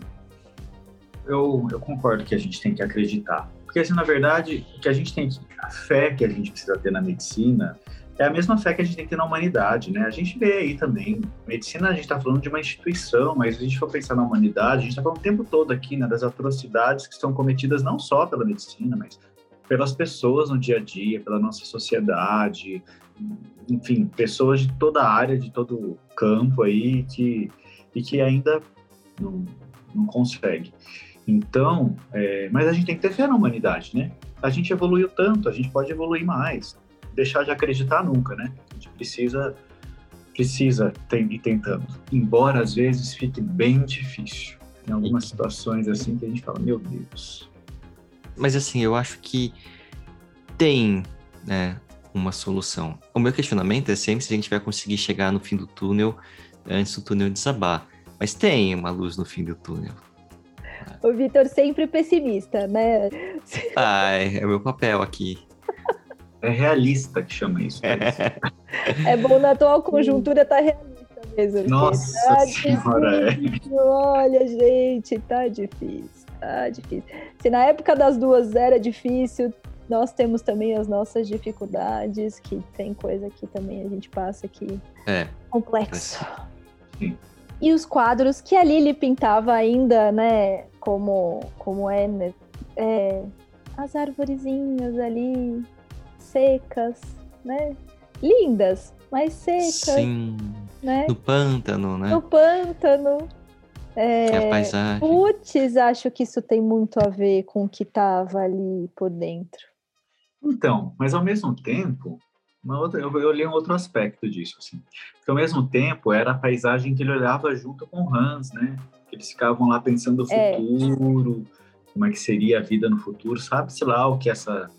[SPEAKER 2] Eu, eu concordo que a gente tem que acreditar. Porque, assim, na verdade, o que a gente tem que. A fé que a gente precisa ter na medicina é a mesma fé que a gente tem que ter na humanidade, né? A gente vê aí também, medicina a gente está falando de uma instituição, mas se a gente for pensar na humanidade, a gente está falando o tempo todo aqui, né, das atrocidades que são cometidas não só pela medicina, mas pelas pessoas no dia a dia, pela nossa sociedade, enfim, pessoas de toda a área, de todo campo aí que e que ainda não, não consegue. Então, é, mas a gente tem que ter fé na humanidade, né? A gente evoluiu tanto, a gente pode evoluir mais deixar de acreditar nunca, né? A gente precisa precisa ir tentando, embora às vezes fique bem difícil. Tem algumas situações assim que a gente fala, meu Deus.
[SPEAKER 3] Mas assim, eu acho que tem, né, uma solução. O meu questionamento é sempre se a gente vai conseguir chegar no fim do túnel antes do túnel desabar. Mas tem uma luz no fim do túnel.
[SPEAKER 1] O Vitor sempre pessimista, né?
[SPEAKER 3] Ai, é o meu papel aqui.
[SPEAKER 2] É realista que chama isso.
[SPEAKER 1] É, é bom na atual conjuntura tá realista mesmo.
[SPEAKER 2] Nossa tá senhora,
[SPEAKER 1] difícil, é. Olha, gente, tá difícil, tá difícil. Se na época das duas era difícil, nós temos também as nossas dificuldades, que tem coisa que também a gente passa aqui.
[SPEAKER 3] É.
[SPEAKER 1] Complexo. Sim. E os quadros que a Lili pintava ainda, né, como, como é, né, é as arvorezinhas ali, secas, né? Lindas, mas secas.
[SPEAKER 3] Sim.
[SPEAKER 1] Né?
[SPEAKER 3] No pântano, né?
[SPEAKER 1] No pântano. É,
[SPEAKER 3] é a paisagem.
[SPEAKER 1] Putz, acho que isso tem muito a ver com o que estava ali por dentro.
[SPEAKER 2] Então, mas ao mesmo tempo, uma outra, eu, eu olhei um outro aspecto disso, assim. Porque ao mesmo tempo era a paisagem que ele olhava junto com o Hans, né? Eles ficavam lá pensando no é. futuro, como é que seria a vida no futuro, sabe-se lá o que essa,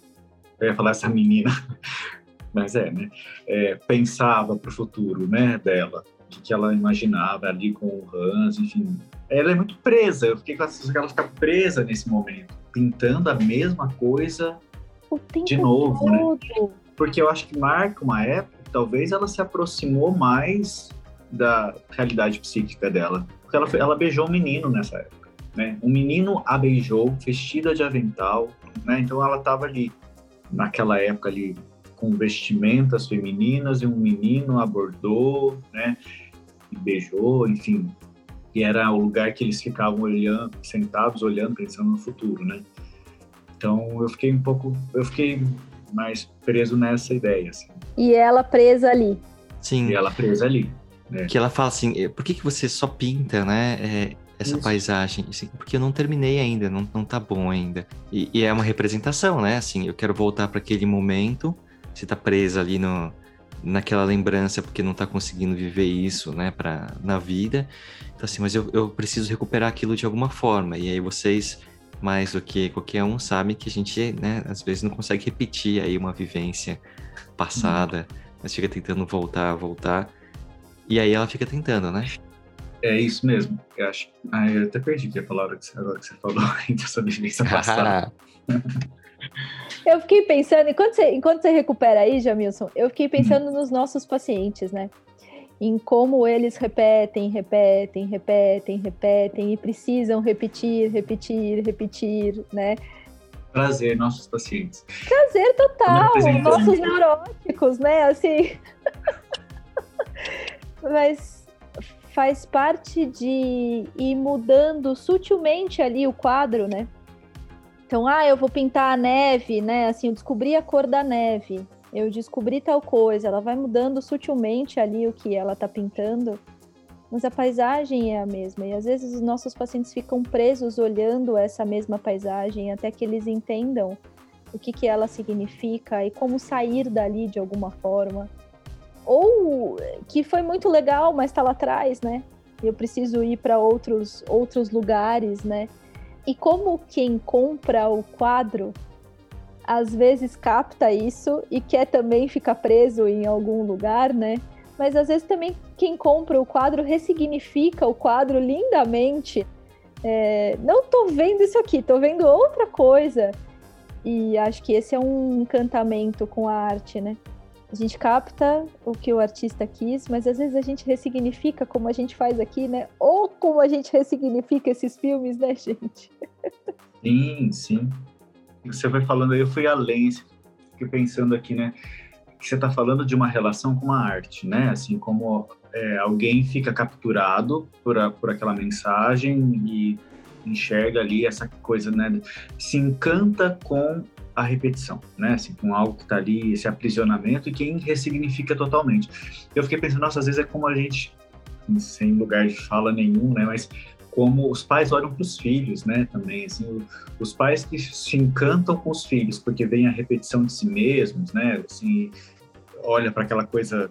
[SPEAKER 2] eu ia falar essa menina, mas é, né? É, pensava para o futuro, né, dela, o que ela imaginava ali com o Hans, enfim. Ela é muito presa, eu fiquei com a sensação que ela fica presa nesse momento, pintando a mesma coisa de novo, né? todo. né? Porque eu acho que marca uma época, talvez ela se aproximou mais da realidade psíquica dela. Porque ela, ela beijou um menino nessa época, né? Um menino a beijou, vestida de avental, né? Então ela estava ali, naquela época ali, com vestimentas femininas e um menino abordou, né? E beijou, enfim. E era o lugar que eles ficavam olhando, sentados olhando, pensando no futuro, né? Então eu fiquei um pouco, eu fiquei mais preso nessa ideia, assim.
[SPEAKER 1] E ela presa ali.
[SPEAKER 3] Sim.
[SPEAKER 2] E ela presa ali.
[SPEAKER 3] Né? Que ela fala assim, por que, que você só pinta, né? É, essa Isso. paisagem, assim, porque eu não terminei ainda, não, não tá bom ainda. E, e é uma representação, né? Assim, eu quero voltar para aquele momento, você tá presa ali no, naquela lembrança porque não tá conseguindo viver isso, né, pra, na vida. Então, assim, mas eu, eu preciso recuperar aquilo de alguma forma. E aí vocês mais do que qualquer um sabe que a gente, né, às vezes não consegue repetir aí uma vivência passada, uhum. mas fica tentando voltar, voltar. E aí ela fica tentando, né?
[SPEAKER 2] É isso mesmo. Eu acho. Ah, eu até perdi a palavra que você, agora que você falou dessa vivência passada.
[SPEAKER 1] eu fiquei pensando, enquanto você, enquanto você recupera aí, Jamilson, eu fiquei pensando uhum. nos nossos pacientes, né? em como eles repetem, repetem, repetem, repetem e precisam repetir, repetir, repetir, né?
[SPEAKER 2] Prazer, nossos pacientes.
[SPEAKER 1] Prazer total, nossos neuróticos, né? Assim. Mas faz parte de ir mudando sutilmente ali o quadro, né? Então, ah, eu vou pintar a neve, né? Assim, eu descobri a cor da neve eu descobri tal coisa, ela vai mudando sutilmente ali o que ela está pintando, mas a paisagem é a mesma. E às vezes os nossos pacientes ficam presos olhando essa mesma paisagem até que eles entendam o que, que ela significa e como sair dali de alguma forma. Ou que foi muito legal, mas está lá atrás, né? Eu preciso ir para outros, outros lugares, né? E como quem compra o quadro às vezes capta isso e quer também ficar preso em algum lugar, né? Mas às vezes também quem compra o quadro ressignifica o quadro lindamente. É, não tô vendo isso aqui, tô vendo outra coisa. E acho que esse é um encantamento com a arte, né? A gente capta o que o artista quis, mas às vezes a gente ressignifica como a gente faz aqui, né? Ou como a gente ressignifica esses filmes, né, gente?
[SPEAKER 2] Sim, sim você vai falando aí, eu fui além, fiquei pensando aqui, né? Que você está falando de uma relação com a arte, né? Assim, como é, alguém fica capturado por, a, por aquela mensagem e enxerga ali essa coisa, né? Se encanta com a repetição, né? Assim, com algo que está ali, esse aprisionamento e quem ressignifica totalmente. Eu fiquei pensando, nossa, às vezes é como a gente, sem lugar de fala nenhum, né? Mas como os pais olham para os filhos, né, também, assim, os pais que se encantam com os filhos, porque vem a repetição de si mesmos, né, assim, olha para aquela coisa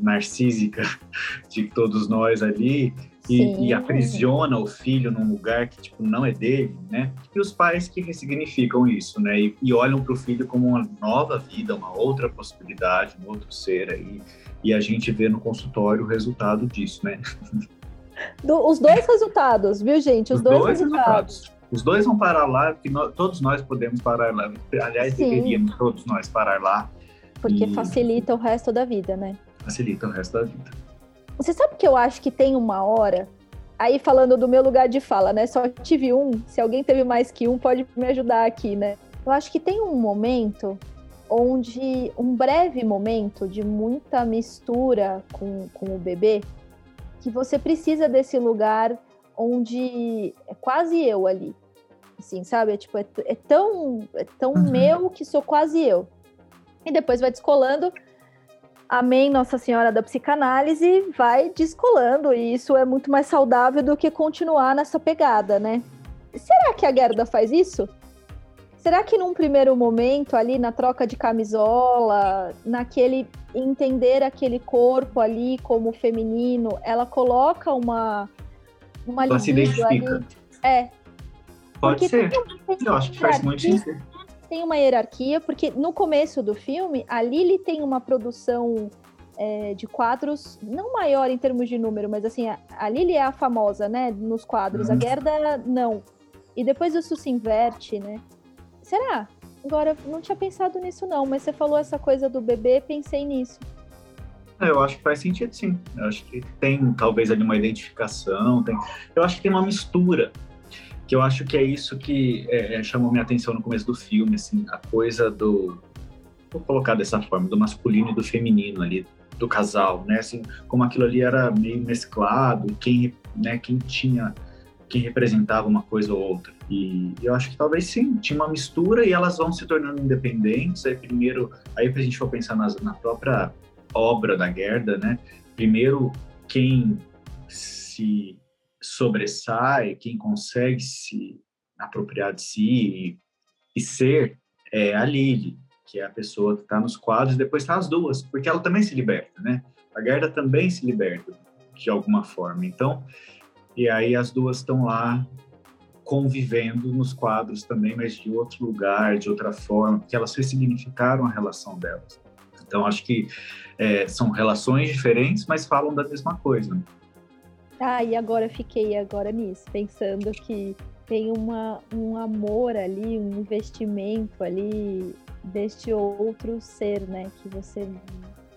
[SPEAKER 2] narcísica de todos nós ali e, e, aprisiona o filho num lugar que tipo não é dele, né? E os pais que ressignificam isso, né? E, e olham para o filho como uma nova vida, uma outra possibilidade, um outro ser aí. E a gente vê no consultório o resultado disso, né?
[SPEAKER 1] Do, os dois resultados, viu, gente? Os, os dois, dois resultados. resultados.
[SPEAKER 2] Os dois vão parar lá, que nós, todos nós podemos parar lá. Aliás, Sim. deveríamos todos nós parar lá.
[SPEAKER 1] Porque e... facilita o resto da vida, né?
[SPEAKER 2] Facilita o resto da vida.
[SPEAKER 1] Você sabe que eu acho que tem uma hora, aí falando do meu lugar de fala, né? Só tive um, se alguém teve mais que um, pode me ajudar aqui, né? Eu acho que tem um momento onde, um breve momento de muita mistura com, com o bebê, que você precisa desse lugar onde é quase eu ali. Assim, sabe? É, tipo, é, é tão, é tão uhum. meu que sou quase eu. E depois vai descolando. Amém, Nossa Senhora da Psicanálise, vai descolando. E isso é muito mais saudável do que continuar nessa pegada, né? Será que a Gerda faz isso? Será que num primeiro momento, ali na troca de camisola, naquele entender aquele corpo ali como feminino, ela coloca uma uma
[SPEAKER 2] ela se identifica. Ali?
[SPEAKER 1] É.
[SPEAKER 2] Pode porque ser. Eu acho que faz muito sentido.
[SPEAKER 1] Tem uma hierarquia, porque no começo do filme, a Lily tem uma produção é, de quadros, não maior em termos de número, mas assim, a, a Lily é a famosa, né, nos quadros, uhum. a Gerda não. E depois isso se inverte, né? Será? Agora, não tinha pensado nisso não, mas você falou essa coisa do bebê, pensei nisso.
[SPEAKER 2] É, eu acho que faz sentido, sim. Eu acho que tem talvez ali uma identificação, tem... eu acho que tem uma mistura, que eu acho que é isso que é, é, chamou minha atenção no começo do filme, assim, a coisa do, vou colocar dessa forma, do masculino e do feminino ali, do casal, né, assim, como aquilo ali era meio mesclado, quem, né, quem tinha que representava uma coisa ou outra. E eu acho que talvez sim, tinha uma mistura e elas vão se tornando independentes. Aí primeiro, aí pra gente for pensar nas, na própria obra da Gerda, né? Primeiro, quem se sobressai, quem consegue se apropriar de si e, e ser é a Lily, que é a pessoa que está nos quadros, depois está as duas, porque ela também se liberta, né? A Gerda também se liberta de alguma forma. Então, e aí as duas estão lá convivendo nos quadros também, mas de outro lugar, de outra forma, porque elas ressignificaram a relação delas. Então, acho que é, são relações diferentes, mas falam da mesma coisa.
[SPEAKER 1] Ah, e agora fiquei agora nisso, pensando que tem uma, um amor ali, um investimento ali deste outro ser, né? Que você,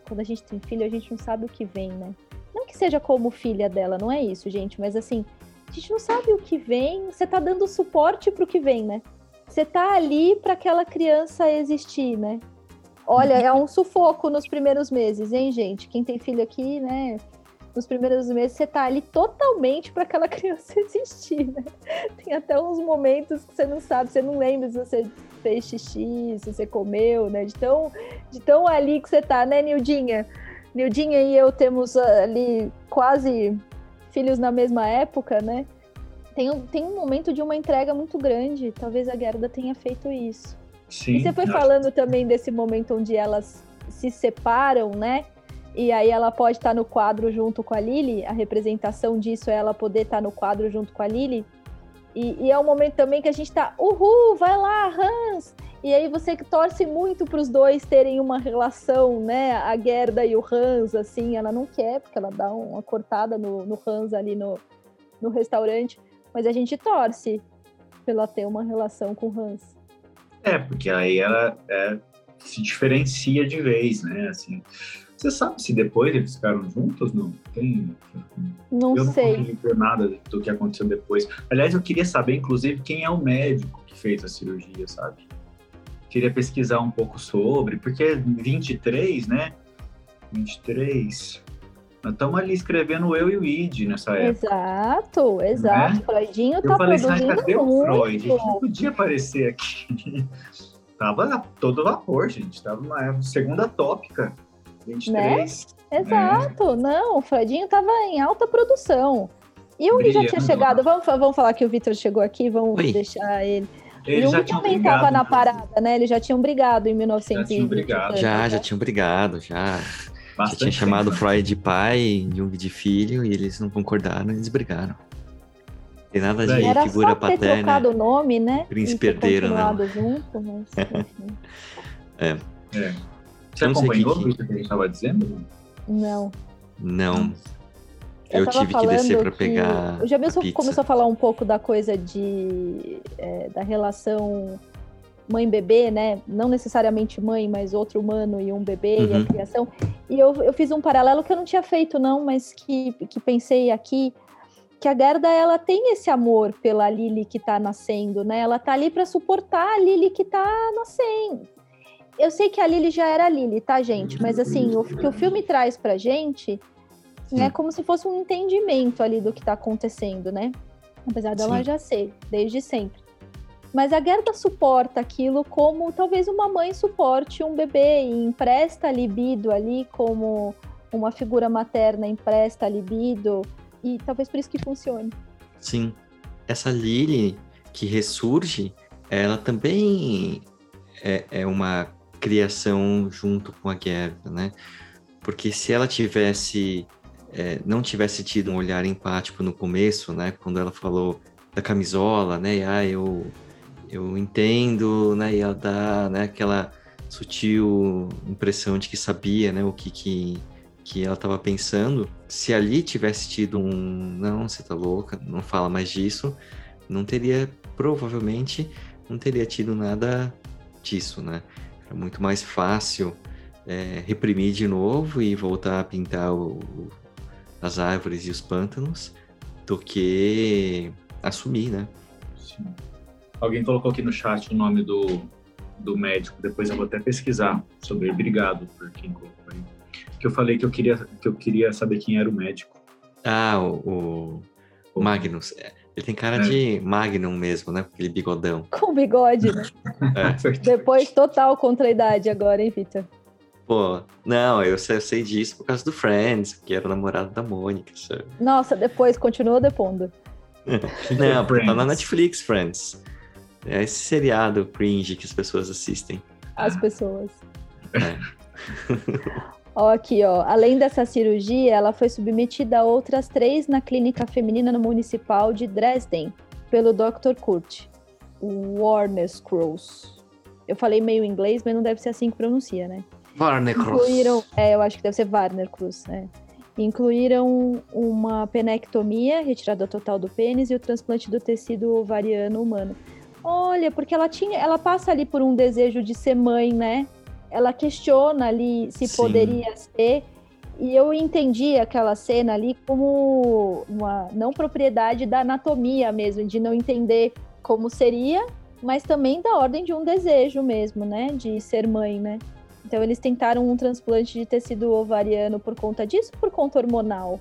[SPEAKER 1] quando a gente tem filho, a gente não sabe o que vem, né? Não que seja como filha dela, não é isso, gente, mas assim, a gente não sabe o que vem, você tá dando suporte pro que vem, né? Você tá ali para aquela criança existir, né? Olha, é um sufoco nos primeiros meses, hein, gente? Quem tem filho aqui, né? Nos primeiros meses você tá ali totalmente para aquela criança existir, né? Tem até uns momentos que você não sabe, você não lembra se você fez xixi, se você comeu, né? De tão, de tão ali que você tá, né, Nildinha? Nildinha e eu temos ah, ali quase filhos na mesma época, né? Tem, tem um momento de uma entrega muito grande. Talvez a Gerda tenha feito isso.
[SPEAKER 2] Sim,
[SPEAKER 1] e você foi falando também desse momento onde elas se separam, né? E aí ela pode estar no quadro junto com a Lily. A representação disso é ela poder estar no quadro junto com a Lily. E, e é um momento também que a gente tá, uhul, vai lá, Hans! E aí você torce muito para os dois terem uma relação, né? A Gerda e o Hans, assim, ela não quer, porque ela dá uma cortada no, no Hans ali no, no restaurante, mas a gente torce pela ter uma relação com o Hans.
[SPEAKER 2] É, porque aí ela é, se diferencia de vez, né? Assim, você sabe se depois eles ficaram juntos? Não tem.
[SPEAKER 1] Não
[SPEAKER 2] eu
[SPEAKER 1] sei.
[SPEAKER 2] não consegui nada do que aconteceu depois. Aliás, eu queria saber, inclusive, quem é o médico que fez a cirurgia, sabe? queria pesquisar um pouco sobre, porque 23, né? 23. Nós estamos ali escrevendo eu e o Id nessa época.
[SPEAKER 1] Exato, exato. Né? Freudinho tá
[SPEAKER 2] eu falei,
[SPEAKER 1] produzindo
[SPEAKER 2] cadê
[SPEAKER 1] muito.
[SPEAKER 2] o Freud? A gente não podia aparecer aqui. Tava todo vapor, gente. Tava na segunda tópica. 23.
[SPEAKER 1] Né? Exato. Né? Não, o Freudinho tava em alta produção. E o Gui já tinha chegado. Vamos, vamos falar que o Vitor chegou aqui, vamos Oi. deixar ele.
[SPEAKER 2] Eles
[SPEAKER 1] já também estava na parada, né? Eles já tinham brigado em 1920.
[SPEAKER 3] Já, já, já tinham brigado, já. Bastante já tinha chamado Freud de pai, Jung de filho, e eles não concordaram, eles brigaram. Tem nada de
[SPEAKER 1] Era
[SPEAKER 3] figura
[SPEAKER 1] só
[SPEAKER 3] ter
[SPEAKER 1] paterna. trocado o nome, né?
[SPEAKER 3] Príncipe herdeiro, não.
[SPEAKER 1] Junto, mas,
[SPEAKER 2] é. é. Você acompanhou que... isso que a gente estava dizendo?
[SPEAKER 1] Não.
[SPEAKER 3] Não. Eu, eu tive que descer para pegar.
[SPEAKER 1] O Jamilson começou a falar um pouco da coisa de é, da relação mãe-bebê, né? Não necessariamente mãe, mas outro humano e um bebê uhum. e a uhum. criação. E eu, eu fiz um paralelo que eu não tinha feito, não, mas que, que pensei aqui. Que a Gerda, ela tem esse amor pela Lily que tá nascendo, né? Ela tá ali para suportar a Lily que tá nascendo. Eu sei que a Lily já era a Lily, tá, gente? Mas assim, o que o filme traz pra gente né? Como se fosse um entendimento ali do que está acontecendo, né? Apesar dela Sim. já ser, desde sempre. Mas a Gerda suporta aquilo como talvez uma mãe suporte um bebê e empresta libido ali como uma figura materna empresta libido e talvez por isso que funcione.
[SPEAKER 3] Sim. Essa Lily que ressurge ela também é, é uma criação junto com a Gerda, né? Porque se ela tivesse é, não tivesse tido um olhar empático no começo, né? Quando ela falou da camisola, né? E, ah, eu eu entendo, né? E ela dá, né? Aquela sutil impressão de que sabia, né? O que que, que ela estava pensando. Se ali tivesse tido um, não, você tá louca, não fala mais disso, não teria provavelmente não teria tido nada disso, né? Era muito mais fácil é, reprimir de novo e voltar a pintar o, as árvores e os pântanos do que assumir, né?
[SPEAKER 2] Sim. Alguém colocou aqui no chat o nome do, do médico, depois eu vou até pesquisar sobre ele. Obrigado por quem colocou aí. Que eu falei que eu queria, que eu queria saber quem era o médico.
[SPEAKER 3] Ah, o, o Magnus. É, ele tem cara é. de Magnum mesmo, né? Aquele bigodão.
[SPEAKER 1] Com bigode, né? é. Depois total contra a idade agora, hein, Vitor?
[SPEAKER 3] Pô, não, eu sei, eu sei, disso por causa do Friends, que era o namorado da Mônica, sabe?
[SPEAKER 1] Nossa, depois continua depondo.
[SPEAKER 3] não, porque tá na Netflix, Friends. É esse seriado cringe que as pessoas assistem.
[SPEAKER 1] As pessoas. É. Ó, aqui, ó. Além dessa cirurgia, ela foi submetida a outras três na clínica feminina municipal de Dresden, pelo Dr. Kurt Warner Cross. Eu falei meio inglês, mas não deve ser assim que pronuncia, né?
[SPEAKER 3] Warner. Incluíram,
[SPEAKER 1] é, eu acho que deve ser Warner Cruz, né? Incluíram uma penectomia, retirada total do pênis e o transplante do tecido ovariano humano. Olha, porque ela tinha, ela passa ali por um desejo de ser mãe, né? Ela questiona ali se Sim. poderia ser. E eu entendi aquela cena ali como uma não propriedade da anatomia mesmo, de não entender como seria, mas também da ordem de um desejo mesmo, né? De ser mãe, né? Então eles tentaram um transplante de tecido ovariano por conta disso por conta hormonal?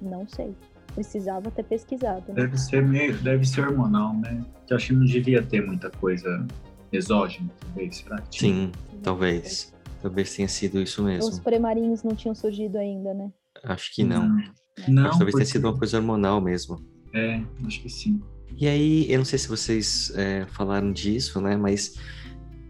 [SPEAKER 1] Não sei. Precisava ter pesquisado. Né?
[SPEAKER 2] Deve ser meio, deve ser hormonal, né? Eu acho que não devia ter muita coisa exógena, talvez. Será?
[SPEAKER 3] Sim. Talvez. Talvez tenha sido isso mesmo.
[SPEAKER 1] Os premarinhos não tinham surgido ainda, né?
[SPEAKER 3] Acho que não. Não. Acho talvez porque... tenha sido uma coisa hormonal mesmo.
[SPEAKER 2] É, acho que sim.
[SPEAKER 3] E aí, eu não sei se vocês é, falaram disso, né? Mas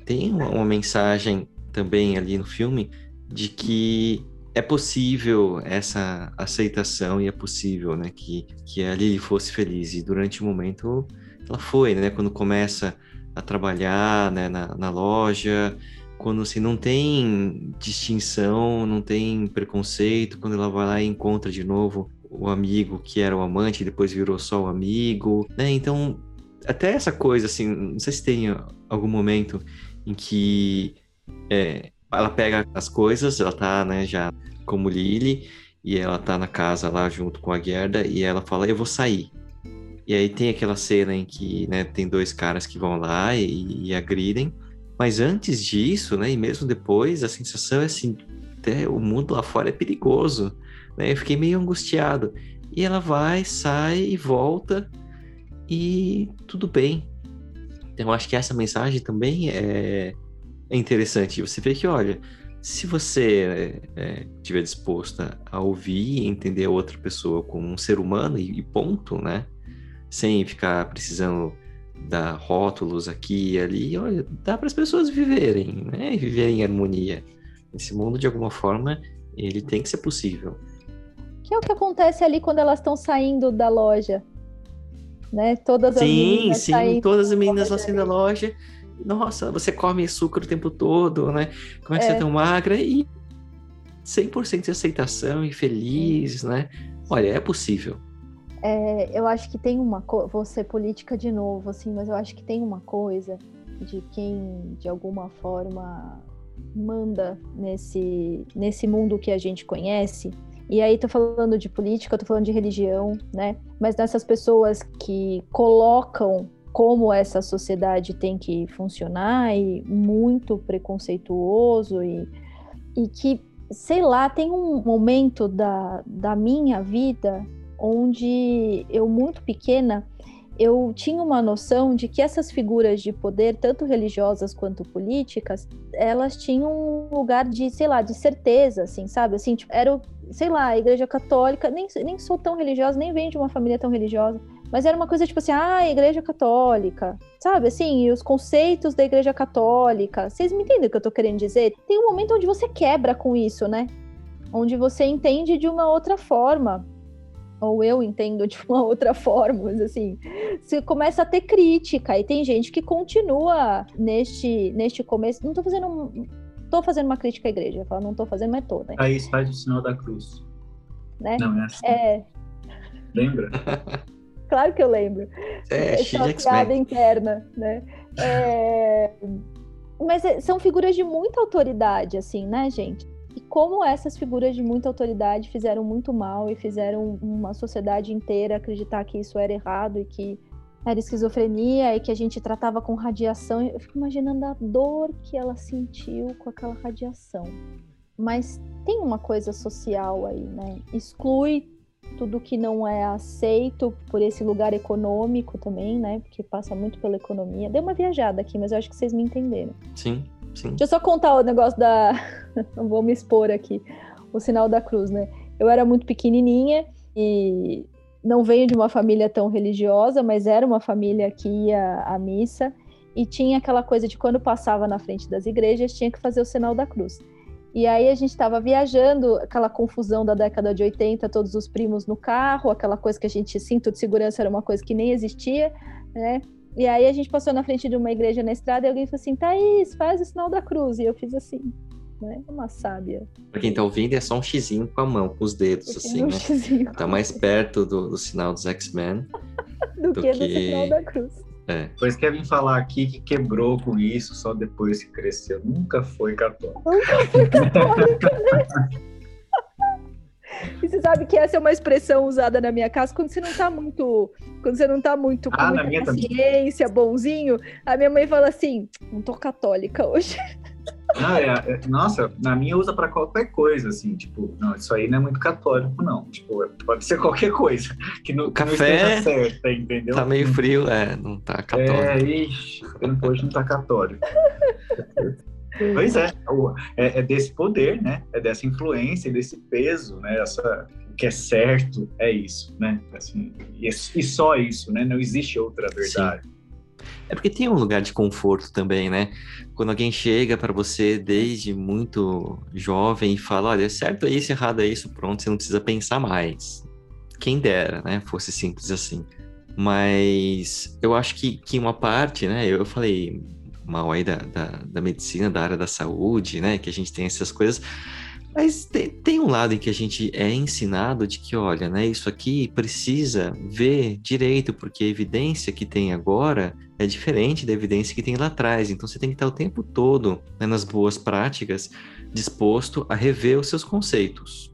[SPEAKER 3] tem uma, uma mensagem também ali no filme de que é possível essa aceitação e é possível, né, que, que a Lily fosse feliz. E durante o momento ela foi, né, quando começa a trabalhar né, na, na loja, quando assim, não tem distinção, não tem preconceito, quando ela vai lá e encontra de novo o amigo que era o amante depois virou só o amigo, né? Então, até essa coisa, assim, não sei se tem algum momento em que é, ela pega as coisas, ela tá, né, já como Lily, e ela tá na casa lá junto com a Gerda, e ela fala, eu vou sair. E aí tem aquela cena em que, né, tem dois caras que vão lá e, e agridem, mas antes disso, né, e mesmo depois, a sensação é assim, até o mundo lá fora é perigoso, né? Eu fiquei meio angustiado. E ela vai, sai e volta e tudo bem. Então, acho que essa mensagem também é, é interessante. Você vê que, olha, se você é, estiver disposta a ouvir e entender a outra pessoa como um ser humano e, e ponto, né? Sem ficar precisando dar rótulos aqui e ali, olha, dá para as pessoas viverem, né? Viverem em harmonia. Esse mundo, de alguma forma, ele tem que ser possível.
[SPEAKER 1] Que é o que acontece ali quando elas estão saindo da loja, né? Todas as
[SPEAKER 3] sim, sim, todas as meninas lá saindo da loja. Nossa, você come açúcar o tempo todo, né? Como é que é. você é tão magra? E 100% de aceitação e feliz, né? Olha, é possível.
[SPEAKER 1] É, eu acho que tem uma coisa, vou ser política de novo, assim, mas eu acho que tem uma coisa de quem, de alguma forma, manda nesse, nesse mundo que a gente conhece. E aí tô falando de política, tô falando de religião, né? Mas nessas pessoas que colocam como essa sociedade tem que funcionar e muito preconceituoso e, e que, sei lá, tem um momento da, da minha vida onde eu, muito pequena, eu tinha uma noção de que essas figuras de poder, tanto religiosas quanto políticas, elas tinham um lugar de, sei lá, de certeza, assim, sabe? Assim, tipo, era, sei lá, a igreja católica, nem, nem sou tão religiosa, nem venho de uma família tão religiosa, mas era uma coisa tipo assim, ah, igreja católica, sabe? Assim, e os conceitos da igreja católica. Vocês me entendem o que eu tô querendo dizer? Tem um momento onde você quebra com isso, né? Onde você entende de uma outra forma. Ou eu entendo de uma outra forma, mas assim, você começa a ter crítica, e tem gente que continua neste, neste começo. Não tô fazendo um, tô fazendo uma crítica à igreja, eu falo, não tô fazendo, mas tô, né?
[SPEAKER 2] Aí faz o sinal da cruz.
[SPEAKER 1] Né?
[SPEAKER 2] Não, é assim.
[SPEAKER 1] É,
[SPEAKER 2] Lembra?
[SPEAKER 1] claro que eu lembro.
[SPEAKER 3] É, de
[SPEAKER 1] piada interna, né? É, Mas é, são figuras de muita autoridade, assim, né, gente? Como essas figuras de muita autoridade fizeram muito mal e fizeram uma sociedade inteira acreditar que isso era errado e que era esquizofrenia e que a gente tratava com radiação. Eu fico imaginando a dor que ela sentiu com aquela radiação. Mas tem uma coisa social aí, né? Exclui tudo que não é aceito por esse lugar econômico também, né? Porque passa muito pela economia. Deu uma viajada aqui, mas eu acho que vocês me entenderam.
[SPEAKER 3] Sim, sim.
[SPEAKER 1] Deixa eu só contar o negócio da. Não vou me expor aqui. O sinal da cruz, né? Eu era muito pequenininha e não venho de uma família tão religiosa, mas era uma família que ia à missa e tinha aquela coisa de quando passava na frente das igrejas tinha que fazer o sinal da cruz. E aí a gente estava viajando, aquela confusão da década de 80, todos os primos no carro, aquela coisa que a gente cinto de segurança era uma coisa que nem existia, né? E aí a gente passou na frente de uma igreja na estrada e alguém falou assim: Thaís, faz o sinal da cruz. E eu fiz assim, né? Uma sábia.
[SPEAKER 3] Pra quem tá ouvindo, é só um xizinho com a mão, com os dedos, assim,
[SPEAKER 1] um
[SPEAKER 3] né?
[SPEAKER 1] xizinho
[SPEAKER 3] Tá mais perto do, do sinal dos X-Men.
[SPEAKER 1] do
[SPEAKER 3] do
[SPEAKER 1] que do
[SPEAKER 3] que-
[SPEAKER 1] sinal da cruz.
[SPEAKER 3] É.
[SPEAKER 2] Depois quer vir falar aqui que quebrou com isso só depois que cresceu. Nunca foi católico.
[SPEAKER 1] Nunca fui católica, né? E você sabe que essa é uma expressão usada na minha casa quando você não tá muito, quando você não tá muito com
[SPEAKER 2] Ah,
[SPEAKER 1] muita
[SPEAKER 2] minha também.
[SPEAKER 1] paciência, bonzinho. A minha mãe fala assim: "Não tô católica hoje".
[SPEAKER 2] Não, é- é- nossa, na minha usa pra qualquer coisa, assim, tipo, não, isso aí não é muito católico, não. Tipo, pode ser qualquer coisa que não,
[SPEAKER 3] O
[SPEAKER 2] que não
[SPEAKER 3] café
[SPEAKER 2] esteja certa, entendeu?
[SPEAKER 3] Tá meio frio, é, não tá
[SPEAKER 2] É,
[SPEAKER 3] católico.
[SPEAKER 2] ixi, hoje não tá católico. Pois é, é, é desse poder, né? É dessa influência, desse peso, né? Essa, o que é certo é isso, né? Assim, e, e só isso, né? Não existe outra verdade.
[SPEAKER 3] É porque tem um lugar de conforto também, né? Quando alguém chega pra você desde muito jovem e fala, olha, certo é isso, errado é isso, pronto, você não precisa pensar mais. Quem dera, né? Fosse simples assim. Mas eu acho que, que uma parte, né? Eu falei mal aí da, da, da medicina, da área da saúde, né? Que a gente tem essas coisas. Mas tem, tem um lado em que a gente é ensinado de que, olha, né? Isso aqui precisa ver direito, porque a evidência que tem agora é diferente da evidência que tem lá atrás. Então você tem que estar o tempo todo né, nas boas práticas disposto a rever os seus conceitos.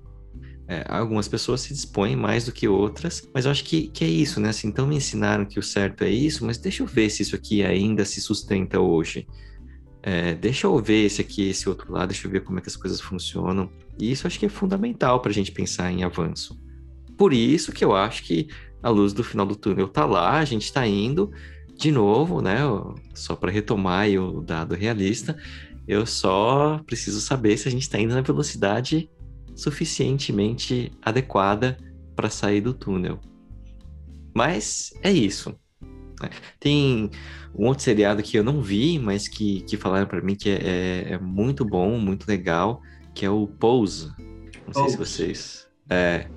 [SPEAKER 3] É, algumas pessoas se dispõem mais do que outras, mas eu acho que, que é isso, né? Assim, então me ensinaram que o certo é isso, mas deixa eu ver se isso aqui ainda se sustenta hoje. É, deixa eu ver esse aqui, esse outro lado, deixa eu ver como é que as coisas funcionam. E isso acho que é fundamental para a gente pensar em avanço. Por isso que eu acho que a luz do final do túnel tá lá, a gente está indo, de novo, né? Só para retomar o dado realista, eu só preciso saber se a gente está indo na velocidade suficientemente adequada para sair do túnel. Mas é isso. né? Tem um outro seriado que eu não vi, mas que, que falaram para mim que é, é- muito bom, muito legal, que é o Pose. Não sei se
[SPEAKER 2] Pose.
[SPEAKER 3] vocês é,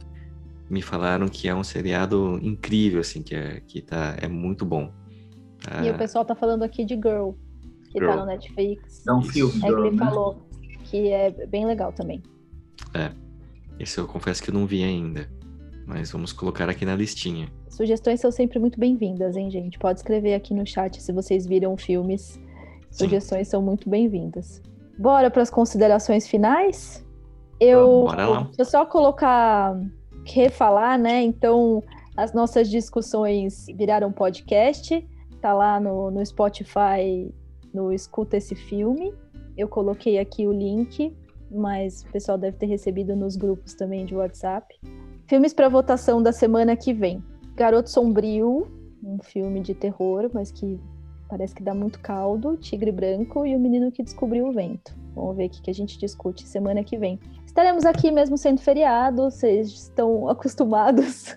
[SPEAKER 3] me falaram que é um seriado incrível, assim, que é, que tá, é muito bom.
[SPEAKER 1] E
[SPEAKER 3] Ah,
[SPEAKER 1] o pessoal tá falando aqui de Girl, que
[SPEAKER 3] Girl.
[SPEAKER 1] tá no Netflix.
[SPEAKER 2] É um filme,
[SPEAKER 1] É que ele
[SPEAKER 2] né?
[SPEAKER 1] falou que é bem legal também.
[SPEAKER 3] Esse eu confesso que eu não vi ainda, mas vamos colocar aqui na listinha.
[SPEAKER 1] Sugestões são sempre muito bem-vindas, hein, gente? Pode escrever aqui no chat se vocês viram filmes. Sugestões são muito bem-vindas. Bora para as considerações finais? Eu
[SPEAKER 3] bora lá.
[SPEAKER 1] deixa eu só colocar, refalar, né? Então, as nossas discussões viraram podcast. Tá lá no, no Spotify, no Escuta esse filme. Eu coloquei aqui o link, mas o pessoal deve ter recebido nos grupos também de WhatsApp. Filmes para votação da semana que vem. Garoto Sombrio, um filme de terror, mas que parece que dá muito caldo. Tigre Branco e O Menino que Descobriu o Vento. Vamos ver o que que a gente discute semana que vem. Estaremos aqui mesmo sendo feriado, vocês estão acostumados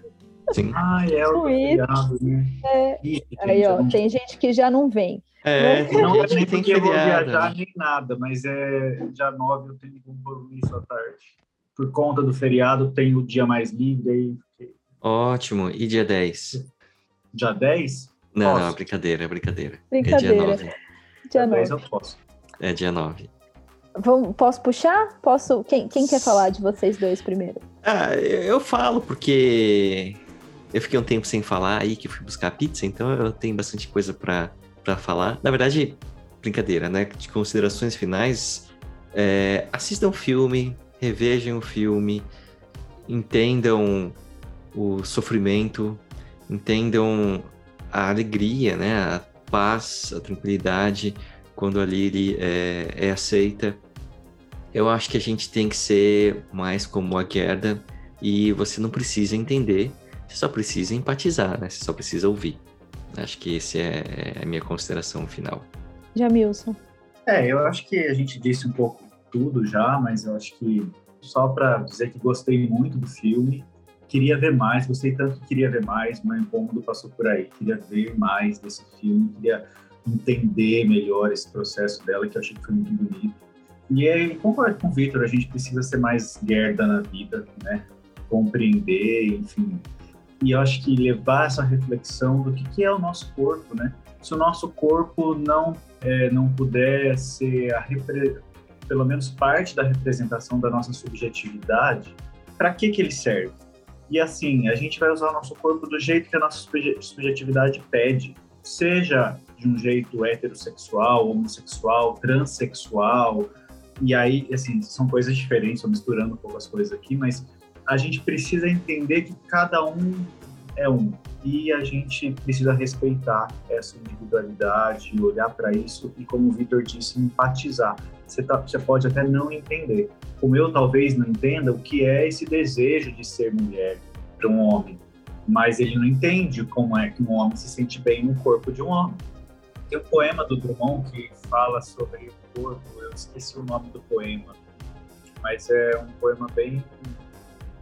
[SPEAKER 3] Sim.
[SPEAKER 2] Ah, é o feriado, né?
[SPEAKER 1] É.
[SPEAKER 2] Ih,
[SPEAKER 1] Aí, ó, tem gente que já não vem.
[SPEAKER 3] É,
[SPEAKER 2] Não é
[SPEAKER 3] gente que
[SPEAKER 2] nem
[SPEAKER 3] tem
[SPEAKER 2] porque eu vou viajar nem nada, mas é dia 9 eu tenho um compromisso à tarde. Por conta do feriado, tem o dia mais livre aí.
[SPEAKER 3] Ótimo. E dia 10?
[SPEAKER 2] Dia 10?
[SPEAKER 3] Não,
[SPEAKER 2] Posso.
[SPEAKER 3] não, brincadeira, brincadeira.
[SPEAKER 1] Brincadeira.
[SPEAKER 3] É dia 9.
[SPEAKER 1] Dia
[SPEAKER 2] Dia 10
[SPEAKER 1] nove.
[SPEAKER 2] eu posso.
[SPEAKER 3] É dia 9.
[SPEAKER 1] Vamos, posso puxar? Posso? Quem, quem quer falar de vocês dois primeiro?
[SPEAKER 3] Ah, eu eu falo porque eu fiquei um tempo sem falar aí que fui buscar pizza, então eu tenho bastante coisa pra pra falar. Na verdade, brincadeira, né? De considerações finais, é, assistam o filme, revejam o filme, entendam o sofrimento, entendam a alegria, né? A paz, a tranquilidade quando a Lily é, é aceita. Eu acho que a gente tem que ser mais como a Gerda e você não precisa entender, você só precisa empatizar, né? Você só precisa ouvir. Acho que essa é a minha consideração final.
[SPEAKER 1] Jamilson.
[SPEAKER 2] É, eu acho que a gente disse um pouco tudo já, mas eu acho que só para dizer que gostei muito do filme, queria ver mais, gostei tanto que queria ver mais, meu incômodo passou por aí, queria ver mais desse filme, queria entender melhor esse processo dela, que eu achei que foi muito bonito. E aí, concordo com o Victor, a gente precisa ser mais Gerda na vida, né? Compreender, enfim. E eu acho que levar essa reflexão do que, que é o nosso corpo, né? Se o nosso corpo não, é, não puder ser repre... pelo menos parte da representação da nossa subjetividade, para que, que ele serve? E assim, a gente vai usar o nosso corpo do jeito que a nossa subje- subjetividade pede, seja de um jeito heterossexual, homossexual, transexual, e aí, assim, são coisas diferentes, estou misturando um pouco as coisas aqui, mas a gente precisa entender que cada um é um e a gente precisa respeitar essa individualidade, olhar para isso e, como o Vitor disse, empatizar. Você, tá, você pode até não entender, como eu talvez não entenda o que é esse desejo de ser mulher para um homem, mas ele não entende como é que um homem se sente bem no corpo de um homem. Tem um poema do Drummond que fala sobre o corpo, eu esqueci o nome do poema, mas é um poema bem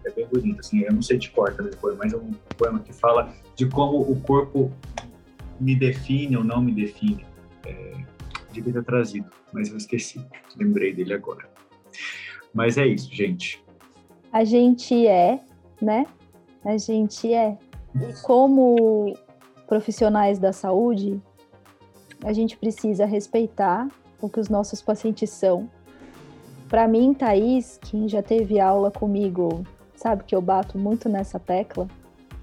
[SPEAKER 2] é bem bonito, assim, eu não sei de cor poema, mas é um poema que fala de como o corpo me define ou não me define. É, devia ter trazido, mas eu esqueci, lembrei dele agora. Mas é isso, gente.
[SPEAKER 1] A gente é, né? A gente é. E como profissionais da saúde, a gente precisa respeitar o que os nossos pacientes são. Para mim, Thaís, quem já teve aula comigo, sabe que eu bato muito nessa tecla.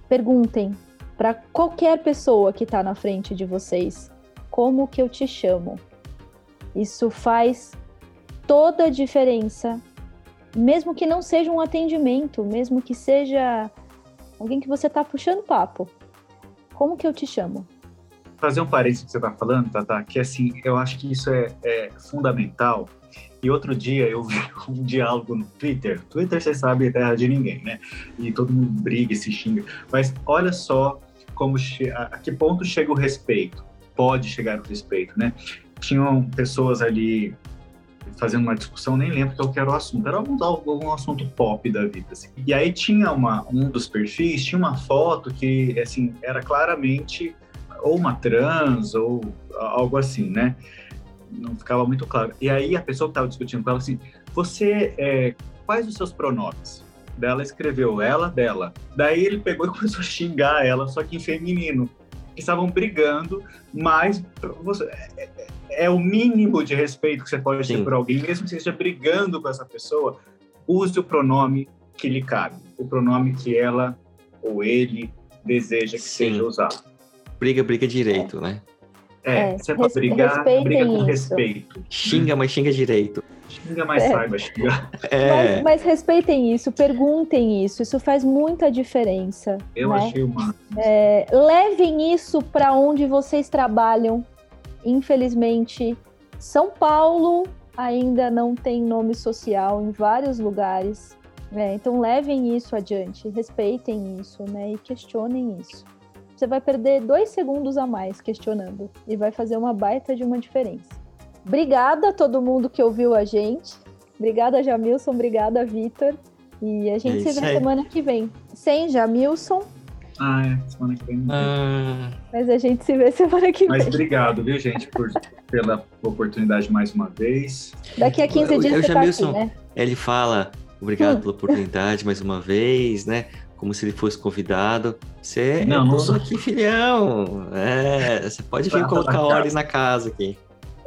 [SPEAKER 1] Perguntem para qualquer pessoa que está na frente de vocês como que eu te chamo. Isso faz toda a diferença, mesmo que não seja um atendimento, mesmo que seja alguém que você está puxando papo. Como que eu te chamo?
[SPEAKER 2] Fazer um parênteses que você está falando, Tata, que assim, eu acho que isso é, é fundamental. E outro dia eu vi um diálogo no Twitter. Twitter, você sabe, é terra de ninguém, né? E todo mundo briga e se xinga. Mas olha só como a que ponto chega o respeito. Pode chegar o respeito, né? Tinham pessoas ali fazendo uma discussão, nem lembro qual que era o assunto. Era algum, algum assunto pop da vida. assim. E aí tinha uma, um dos perfis, tinha uma foto que, assim, era claramente ou uma trans ou algo assim, né? Não ficava muito claro. E aí a pessoa que estava discutindo com ela assim, você, é, quais os seus pronomes? Daí ela escreveu ela, dela. Daí ele pegou e começou a xingar ela, só que em feminino. Eles estavam brigando, mas você, é, é- é o mínimo de respeito que você pode ter
[SPEAKER 3] Sim.
[SPEAKER 2] por alguém, mesmo que você esteja brigando com essa pessoa, use o pronome que lhe cabe, o pronome que ela ou ele deseja que
[SPEAKER 3] Sim.
[SPEAKER 2] seja usado.
[SPEAKER 3] Briga, briga direito, né?
[SPEAKER 2] É,
[SPEAKER 1] É,
[SPEAKER 2] se é pra
[SPEAKER 1] res-
[SPEAKER 2] brigar,
[SPEAKER 1] respeitem
[SPEAKER 2] briga com
[SPEAKER 1] isso.
[SPEAKER 2] respeito.
[SPEAKER 3] Xinga, mas xinga direito.
[SPEAKER 2] Xinga, mas
[SPEAKER 1] É.
[SPEAKER 2] saiba xingar.
[SPEAKER 3] É,
[SPEAKER 1] Mas, mas respeitem isso, perguntem isso, isso faz muita diferença.
[SPEAKER 2] Eu
[SPEAKER 1] né?
[SPEAKER 2] achei uma.
[SPEAKER 1] É, levem isso para onde vocês trabalham. Infelizmente, São Paulo ainda não tem nome social em vários lugares. né? Então levem isso adiante, respeitem isso, né? E questionem isso. Você vai perder dois segundos a mais questionando e vai fazer uma baita de uma diferença. Obrigada a todo mundo que ouviu a gente. Obrigada, Jamilson. Obrigada, Vitor. E a gente
[SPEAKER 3] É
[SPEAKER 1] se vê
[SPEAKER 3] aí.
[SPEAKER 1] semana que vem. Sem Jamilson,
[SPEAKER 2] Ah, é. Semana que vem.
[SPEAKER 3] Ah,
[SPEAKER 1] Mas a gente se vê semana que
[SPEAKER 2] Mas
[SPEAKER 1] vem.
[SPEAKER 2] obrigado, viu, gente, por, pela oportunidade mais uma vez.
[SPEAKER 1] Daqui a 15
[SPEAKER 3] Eu-
[SPEAKER 1] dias
[SPEAKER 3] eu
[SPEAKER 1] você
[SPEAKER 3] já
[SPEAKER 1] tá
[SPEAKER 3] vi o
[SPEAKER 1] aqui, né?
[SPEAKER 3] ele fala, obrigado
[SPEAKER 1] Hum.
[SPEAKER 3] pela oportunidade mais uma vez, né? Como se ele fosse convidado. Você
[SPEAKER 2] Não,
[SPEAKER 3] é
[SPEAKER 2] não
[SPEAKER 3] dono
[SPEAKER 2] sou.
[SPEAKER 3] aqui, filhão. É, você pode vir colocar ordem na casa aqui.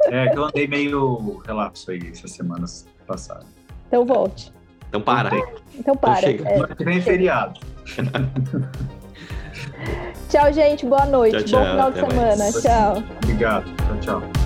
[SPEAKER 2] É que eu andei meio relapso aí essas semanas passadas.
[SPEAKER 1] Então volte.
[SPEAKER 3] Então para.
[SPEAKER 2] Voltei.
[SPEAKER 1] Então para.
[SPEAKER 3] chega.
[SPEAKER 1] É.
[SPEAKER 2] Semana vem é feriado.
[SPEAKER 1] Tchau, gente. Boa noite.
[SPEAKER 3] Tchau, tchau.
[SPEAKER 1] Bom final de
[SPEAKER 3] Até mais.
[SPEAKER 1] semana. Tchau.
[SPEAKER 2] Obrigado. Tchau, tchau.